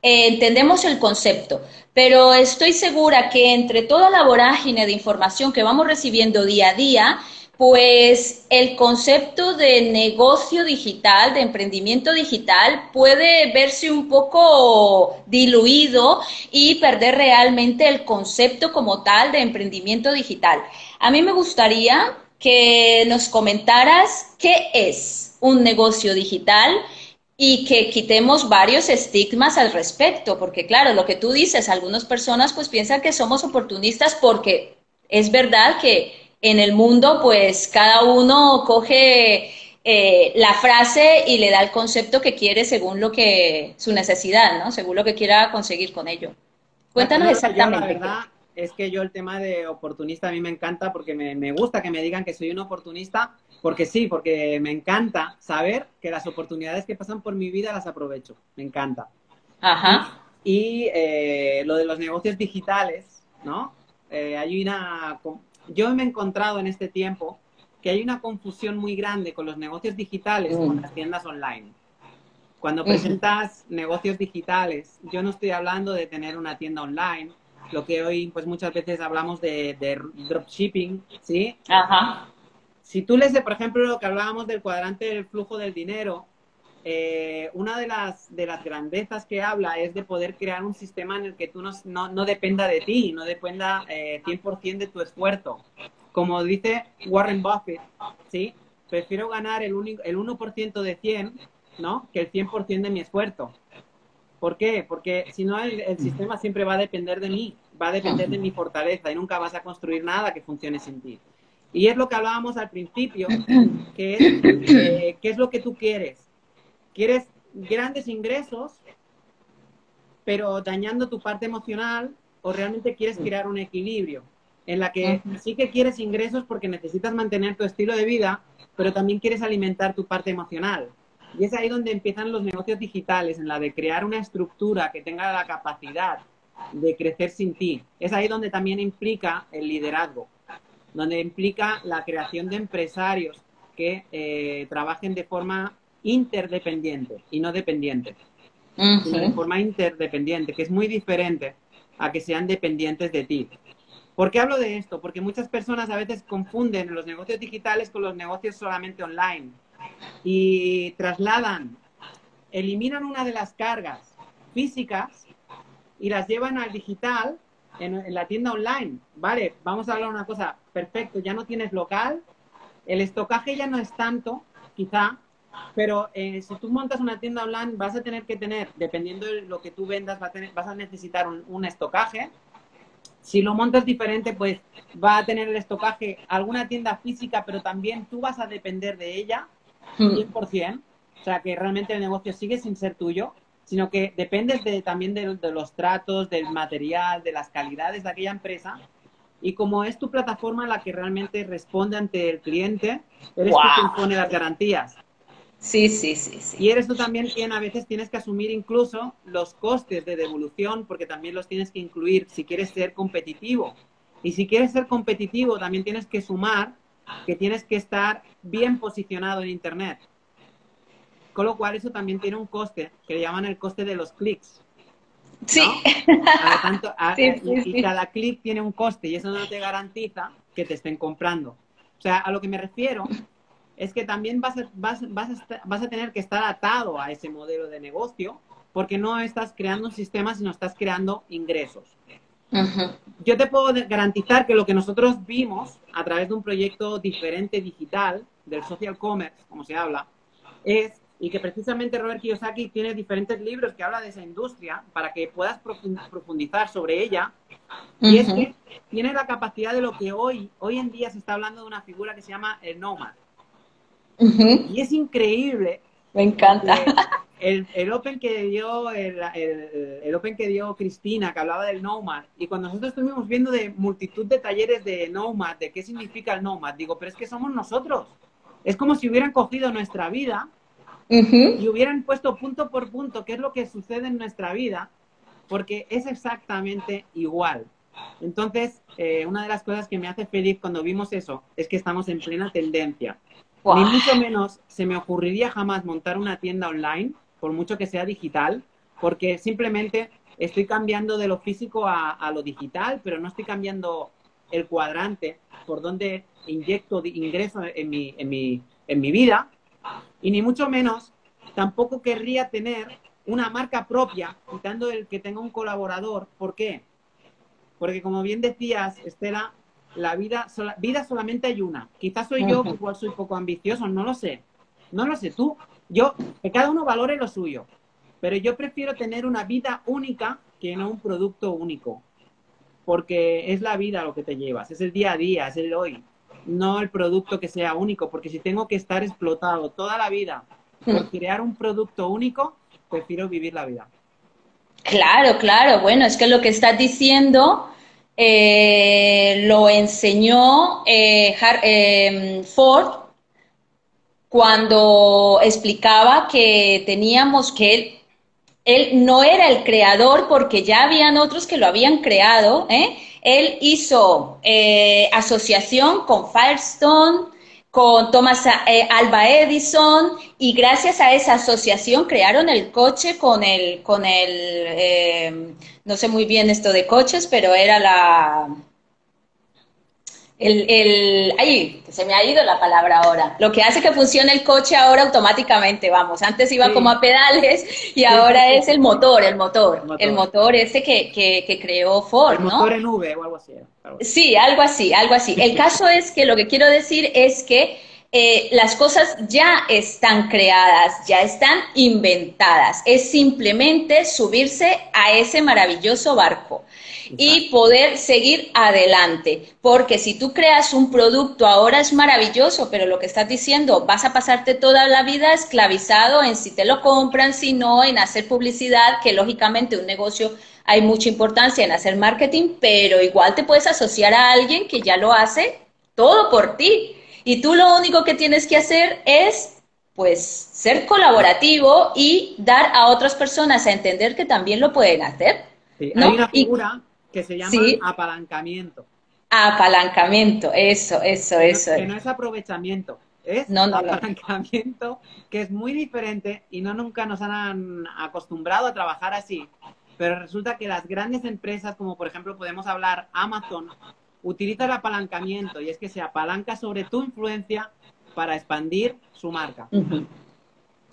eh, entendemos el concepto, pero estoy segura que entre toda la vorágine de información que vamos recibiendo día a día, pues el concepto de negocio digital, de emprendimiento digital, puede verse un poco diluido y perder realmente el concepto como tal de emprendimiento digital. A mí me gustaría que nos comentaras qué es un negocio digital y que quitemos varios estigmas al respecto, porque claro, lo que tú dices, algunas personas pues piensan que somos oportunistas porque es verdad que en el mundo, pues cada uno coge eh, la frase y le da el concepto que quiere según lo que su necesidad, ¿no? Según lo que quiera conseguir con ello. Cuéntanos exactamente. la verdad es que yo el tema de oportunista a mí me encanta porque me, me, gusta que me digan que soy un oportunista, porque sí, porque me encanta saber que las oportunidades que pasan por mi vida las aprovecho. Me encanta. Ajá. Y eh, lo de los negocios digitales, ¿no? Eh, hay una, yo me he encontrado en este tiempo que hay una confusión muy grande con los negocios digitales con mm. las tiendas online. Cuando presentas negocios digitales, yo no estoy hablando de tener una tienda online, lo que hoy pues muchas veces hablamos de, dropshipping, ¿sí? Ajá. Si tú lees, por ejemplo, lo que hablábamos del cuadrante del flujo del dinero, eh, una de las, de las grandezas que habla es de poder crear un sistema en el que tú no, no, dependa de ti, no dependa eh, 100% de tu esfuerzo. Como dice Warren Buffett, ¿sí? Prefiero ganar el, el 1% de 100, ¿no? Que el 100% de mi esfuerzo. ¿Por qué? Porque si no, el, el, sistema siempre va a depender de mí, va a depender de mi fortaleza y nunca vas a construir nada que funcione sin ti. Y es lo que hablábamos al principio, que es, eh, ¿qué es lo que tú quieres? Quieres grandes ingresos, pero dañando tu parte emocional, o realmente quieres crear un equilibrio en la que sí que quieres ingresos porque necesitas mantener tu estilo de vida, pero también quieres alimentar tu parte emocional. Y es ahí donde empiezan los negocios digitales, en la de crear una estructura que tenga la capacidad de crecer sin ti. Es ahí donde también implica el liderazgo, donde implica la creación de empresarios que eh, trabajen de forma interdependiente y no dependiente. de forma interdependiente, que es muy diferente a que sean dependientes de ti. ¿Por qué hablo de esto? Porque muchas personas a veces confunden los negocios digitales con los negocios solamente online y trasladan, eliminan una de las cargas físicas y las llevan al digital en, la tienda online. Vale, vamos a hablar una cosa. Perfecto, ya no tienes local, el estocaje ya no es tanto, quizá, pero eh, si tú montas una tienda online vas a tener que tener, dependiendo de lo que tú vendas, vas a, necesitar un, estocaje. Si lo montas diferente, pues va a tener el estocaje alguna tienda física, pero también tú vas a depender de ella 100%. Hmm. O sea, que realmente el negocio sigue sin ser tuyo sino que dependes de, también de, los tratos, del material, de las calidades de aquella empresa. Y como es tu plataforma la que realmente responde ante el cliente, eres tú quien pone las garantías. Sí, sí, sí, sí. Y eres tú también quien a veces tienes que asumir incluso los costes de devolución, porque también los tienes que incluir si quieres ser competitivo. Y si quieres ser competitivo, también tienes que sumar que tienes que estar bien posicionado en Internet. Con lo cual eso también tiene un coste, que le llaman el coste de los clics. Sí. Tanto, y, cada clic tiene un coste y eso no te garantiza que te estén comprando. O sea, a lo que me refiero es que también vas a, vas, vas a tener que estar atado a ese modelo de negocio porque no estás creando un sistema, sino estás creando ingresos. Yo te puedo garantizar que lo que nosotros vimos a través de un proyecto diferente digital, del social commerce, como se habla, es y que precisamente Robert Kiyosaki tiene diferentes libros que habla de esa industria para que puedas profundizar sobre ella. Y es que tiene la capacidad de lo que hoy, hoy en día se está hablando de una figura que se llama el Y es increíble. Me encanta. El, el, Open que dio el, el, Open que dio Cristina, que hablaba del Nomad, y cuando nosotros estuvimos viendo de multitud de talleres de Nomad, de qué significa el Nomad, digo, pero es que somos nosotros. Es como si hubieran cogido nuestra vida y hubieran puesto punto por punto qué es lo que sucede en nuestra vida, porque es exactamente igual. Entonces, eh, una de las cosas que me hace feliz cuando vimos eso es que estamos en plena tendencia. Ni mucho menos se me ocurriría jamás montar una tienda online, por mucho que sea digital, porque simplemente estoy cambiando de lo físico a, a lo digital, pero no estoy cambiando el cuadrante por donde inyecto ingreso en mi, en mi, en mi vida, y ni mucho menos tampoco querría tener una marca propia, quitando el que tenga un colaborador. ¿Por qué? Porque como bien decías, Estela, la vida, vida solamente hay una. Quizás soy yo, igual soy poco ambicioso, no lo sé. No lo sé tú. Yo, que cada uno valore lo suyo. Pero yo prefiero tener una vida única que no un producto único. Porque es la vida lo que te llevas, es el día a día, es el hoy no el producto que sea único, porque si tengo que estar explotado toda la vida por crear un producto único, prefiero vivir la vida. Claro, claro, bueno, es que lo que estás diciendo eh, lo enseñó eh, eh, Ford cuando explicaba que teníamos que él no era el creador porque ya habían otros que lo habían creado. Él hizo asociación con Firestone, con Thomas eh, Alba Edison y gracias a esa asociación crearon el coche con el, con el, no sé muy bien esto de coches, pero era la, el, el, ay, se me ha ido la palabra ahora. Lo que hace que funcione el coche ahora automáticamente, vamos. Antes iba como a pedales y ahora es el motor, el motor, el motor, ese que, que, creó Ford, el motor en V o algo así. Sí, algo así, algo así. El caso es que lo que quiero decir es que eh, las cosas ya están creadas, ya están inventadas. Es simplemente subirse a ese maravilloso barco y poder seguir adelante. Porque si tú creas un producto ahora es maravilloso, pero lo que estás diciendo, vas a pasarte toda la vida esclavizado en si te lo compran, si no, en hacer publicidad, que lógicamente un negocio hay mucha importancia en hacer marketing, pero igual te puedes asociar a alguien que ya lo hace todo por ti. Y tú lo único que tienes que hacer es pues ser colaborativo y dar a otras personas a entender que también lo pueden hacer. Hay una figura que se llama apalancamiento. Apalancamiento, eso, eso, eso. Que no es aprovechamiento, es apalancamiento, que es muy diferente y no nunca nos han acostumbrado a trabajar así. Pero resulta que las grandes empresas, como por ejemplo podemos hablar Amazon, utiliza el apalancamiento y es que se apalanca sobre tu influencia para expandir su marca.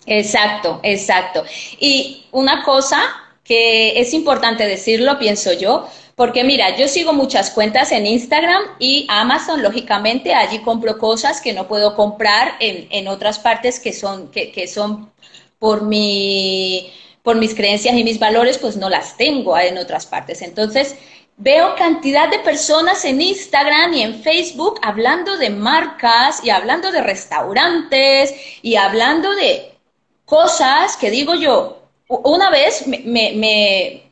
Exacto, exacto. Y una cosa que es importante decirlo, pienso yo, porque mira, yo sigo muchas cuentas en Instagram y Amazon, lógicamente, allí compro cosas que no puedo comprar en, en otras partes que son, que, que son por mi por mis creencias y mis valores, pues no las tengo en otras partes. Entonces, veo cantidad de personas en Instagram y en Facebook hablando de marcas y hablando de restaurantes y hablando de cosas que digo yo, una vez me,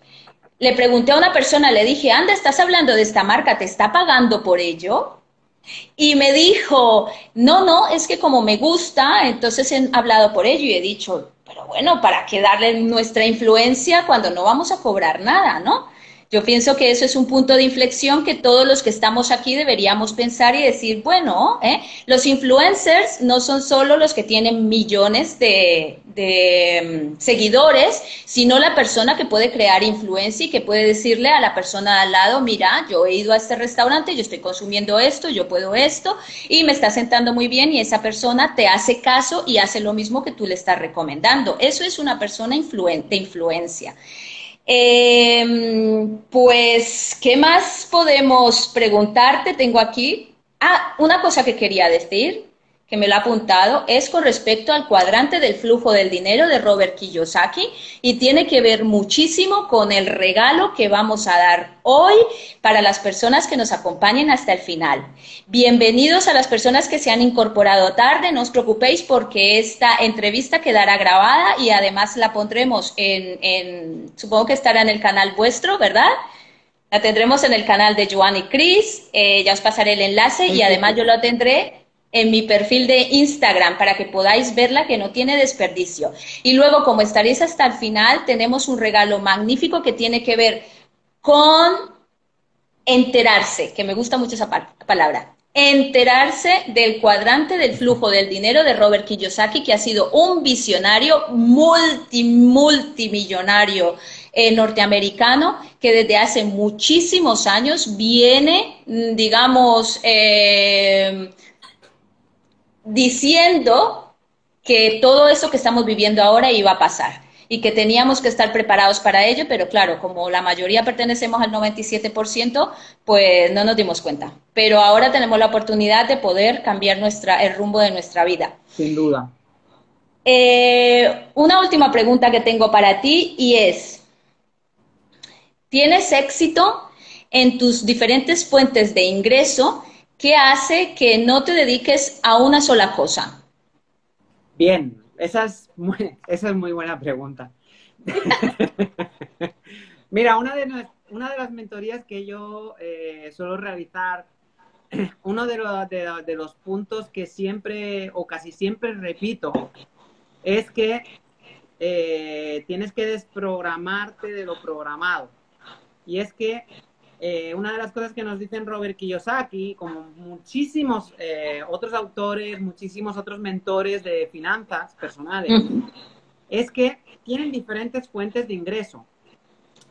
le pregunté a una persona, le dije, anda, estás hablando de esta marca, ¿te está pagando por ello? Y me dijo, no, no, es que como me gusta, entonces he hablado por ello y he dicho, pero bueno, ¿para qué darle nuestra influencia cuando no vamos a cobrar nada, no? Yo pienso que eso es un punto de inflexión que todos los que estamos aquí deberíamos pensar y decir, bueno, ¿eh? los influencers no son solo los que tienen millones de, de mm, seguidores, sino la persona que puede crear influencia y que puede decirle a la persona al lado, mira, yo he ido a este restaurante, yo estoy consumiendo esto, yo puedo esto, y me está sentando muy bien y esa persona te hace caso y hace lo mismo que tú le estás recomendando. Eso es una persona de influencia. Eh, pues, ¿qué más podemos preguntarte? Tengo aquí. Ah, una cosa que quería decir, que me lo ha apuntado, es con respecto al cuadrante del flujo del dinero de Robert Kiyosaki y tiene que ver muchísimo con el regalo que vamos a dar hoy para las personas que nos acompañen hasta el final. Bienvenidos a las personas que se han incorporado tarde, no os preocupéis porque esta entrevista quedará grabada y además la pondremos en, supongo que estará en el canal vuestro, ¿verdad? La tendremos en el canal de Joan y Chris, eh, ya os pasaré el enlace y además yo lo tendré en mi perfil de Instagram para que podáis verla que no tiene desperdicio. Y luego, como estaréis hasta el final, tenemos un regalo magnífico que tiene que ver con enterarse, que me gusta mucho esa palabra. Enterarse del cuadrante del flujo del dinero de Robert Kiyosaki, que ha sido un visionario multi, multimillonario eh, norteamericano que desde hace muchísimos años viene, mm, digamos, eh, diciendo que todo eso que estamos viviendo ahora iba a pasar y que teníamos que estar preparados para ello, pero claro, como la mayoría pertenecemos al 97%, pues no nos dimos cuenta. Pero ahora tenemos la oportunidad de poder cambiar nuestra, el rumbo de nuestra vida. Sin duda. Eh, una última pregunta que tengo para ti y es, ¿tienes éxito en tus diferentes fuentes de ingreso? ¿Qué hace que no te dediques a una sola cosa? Bien, esa es muy, esa es muy buena pregunta. Mira, una de, una de las mentorías que yo eh, suelo realizar, uno de, de, los puntos que siempre o casi siempre repito es que eh, tienes que desprogramarte de lo programado. Y es que eh, una de las cosas que nos dicen Robert Kiyosaki, como muchísimos eh, otros autores, muchísimos otros mentores de finanzas personales, es que tienen diferentes fuentes de ingreso.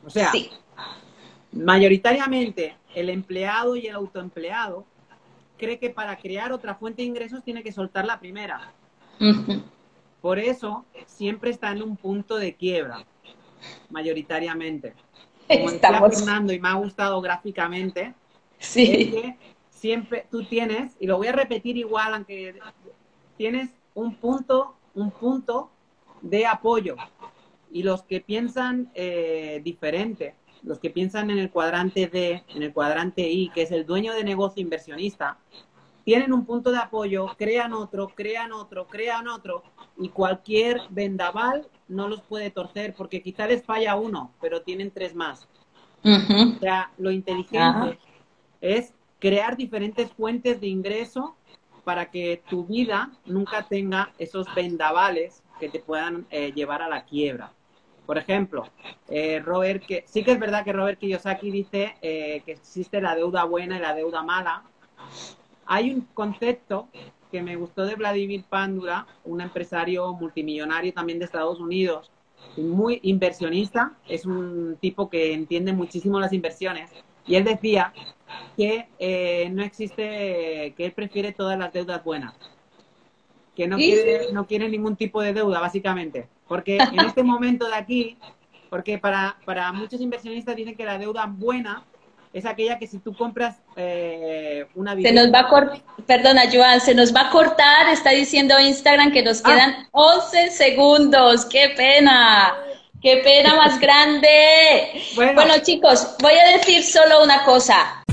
O sea, mayoritariamente el empleado y el autoempleado cree que para crear otra fuente de ingresos tiene que soltar la primera. Por eso siempre está en un punto de quiebra, mayoritariamente como Estamos... Fernando y me ha gustado gráficamente, sí. que siempre tú tienes, y lo voy a repetir igual, aunque tienes un punto, un punto de apoyo. Y los que piensan eh, diferente, los que piensan en el cuadrante D, en el cuadrante I, que es el dueño de negocio inversionista, tienen un punto de apoyo, crean otro, crean otro, crean otro, y cualquier vendaval no los puede torcer porque quizá les falla uno, pero tienen tres más. O sea, lo inteligente es crear diferentes fuentes de ingreso para que tu vida nunca tenga esos vendavales que te puedan eh, llevar a la quiebra. Por ejemplo, eh, Robert, que sí que es verdad que Robert Kiyosaki dice eh, que existe la deuda buena y la deuda mala. Hay un concepto que me gustó de Vladimir Pandura, un empresario multimillonario también de Estados Unidos, muy inversionista, es un tipo que entiende muchísimo las inversiones. Y él decía que eh, no existe, que él prefiere todas las deudas buenas, que no quiere, no quiere ningún tipo de deuda, básicamente. Porque en este momento de aquí, Porque para, para muchos inversionistas dicen que la deuda buena es aquella que si tú compras eh, una. Se nos va a cortar, perdona Joan, se nos va a cortar, está diciendo Instagram que nos ah. quedan 11 segundos, qué pena. ¡Qué pena más grande! bueno, chicos, voy a decir solo una cosa.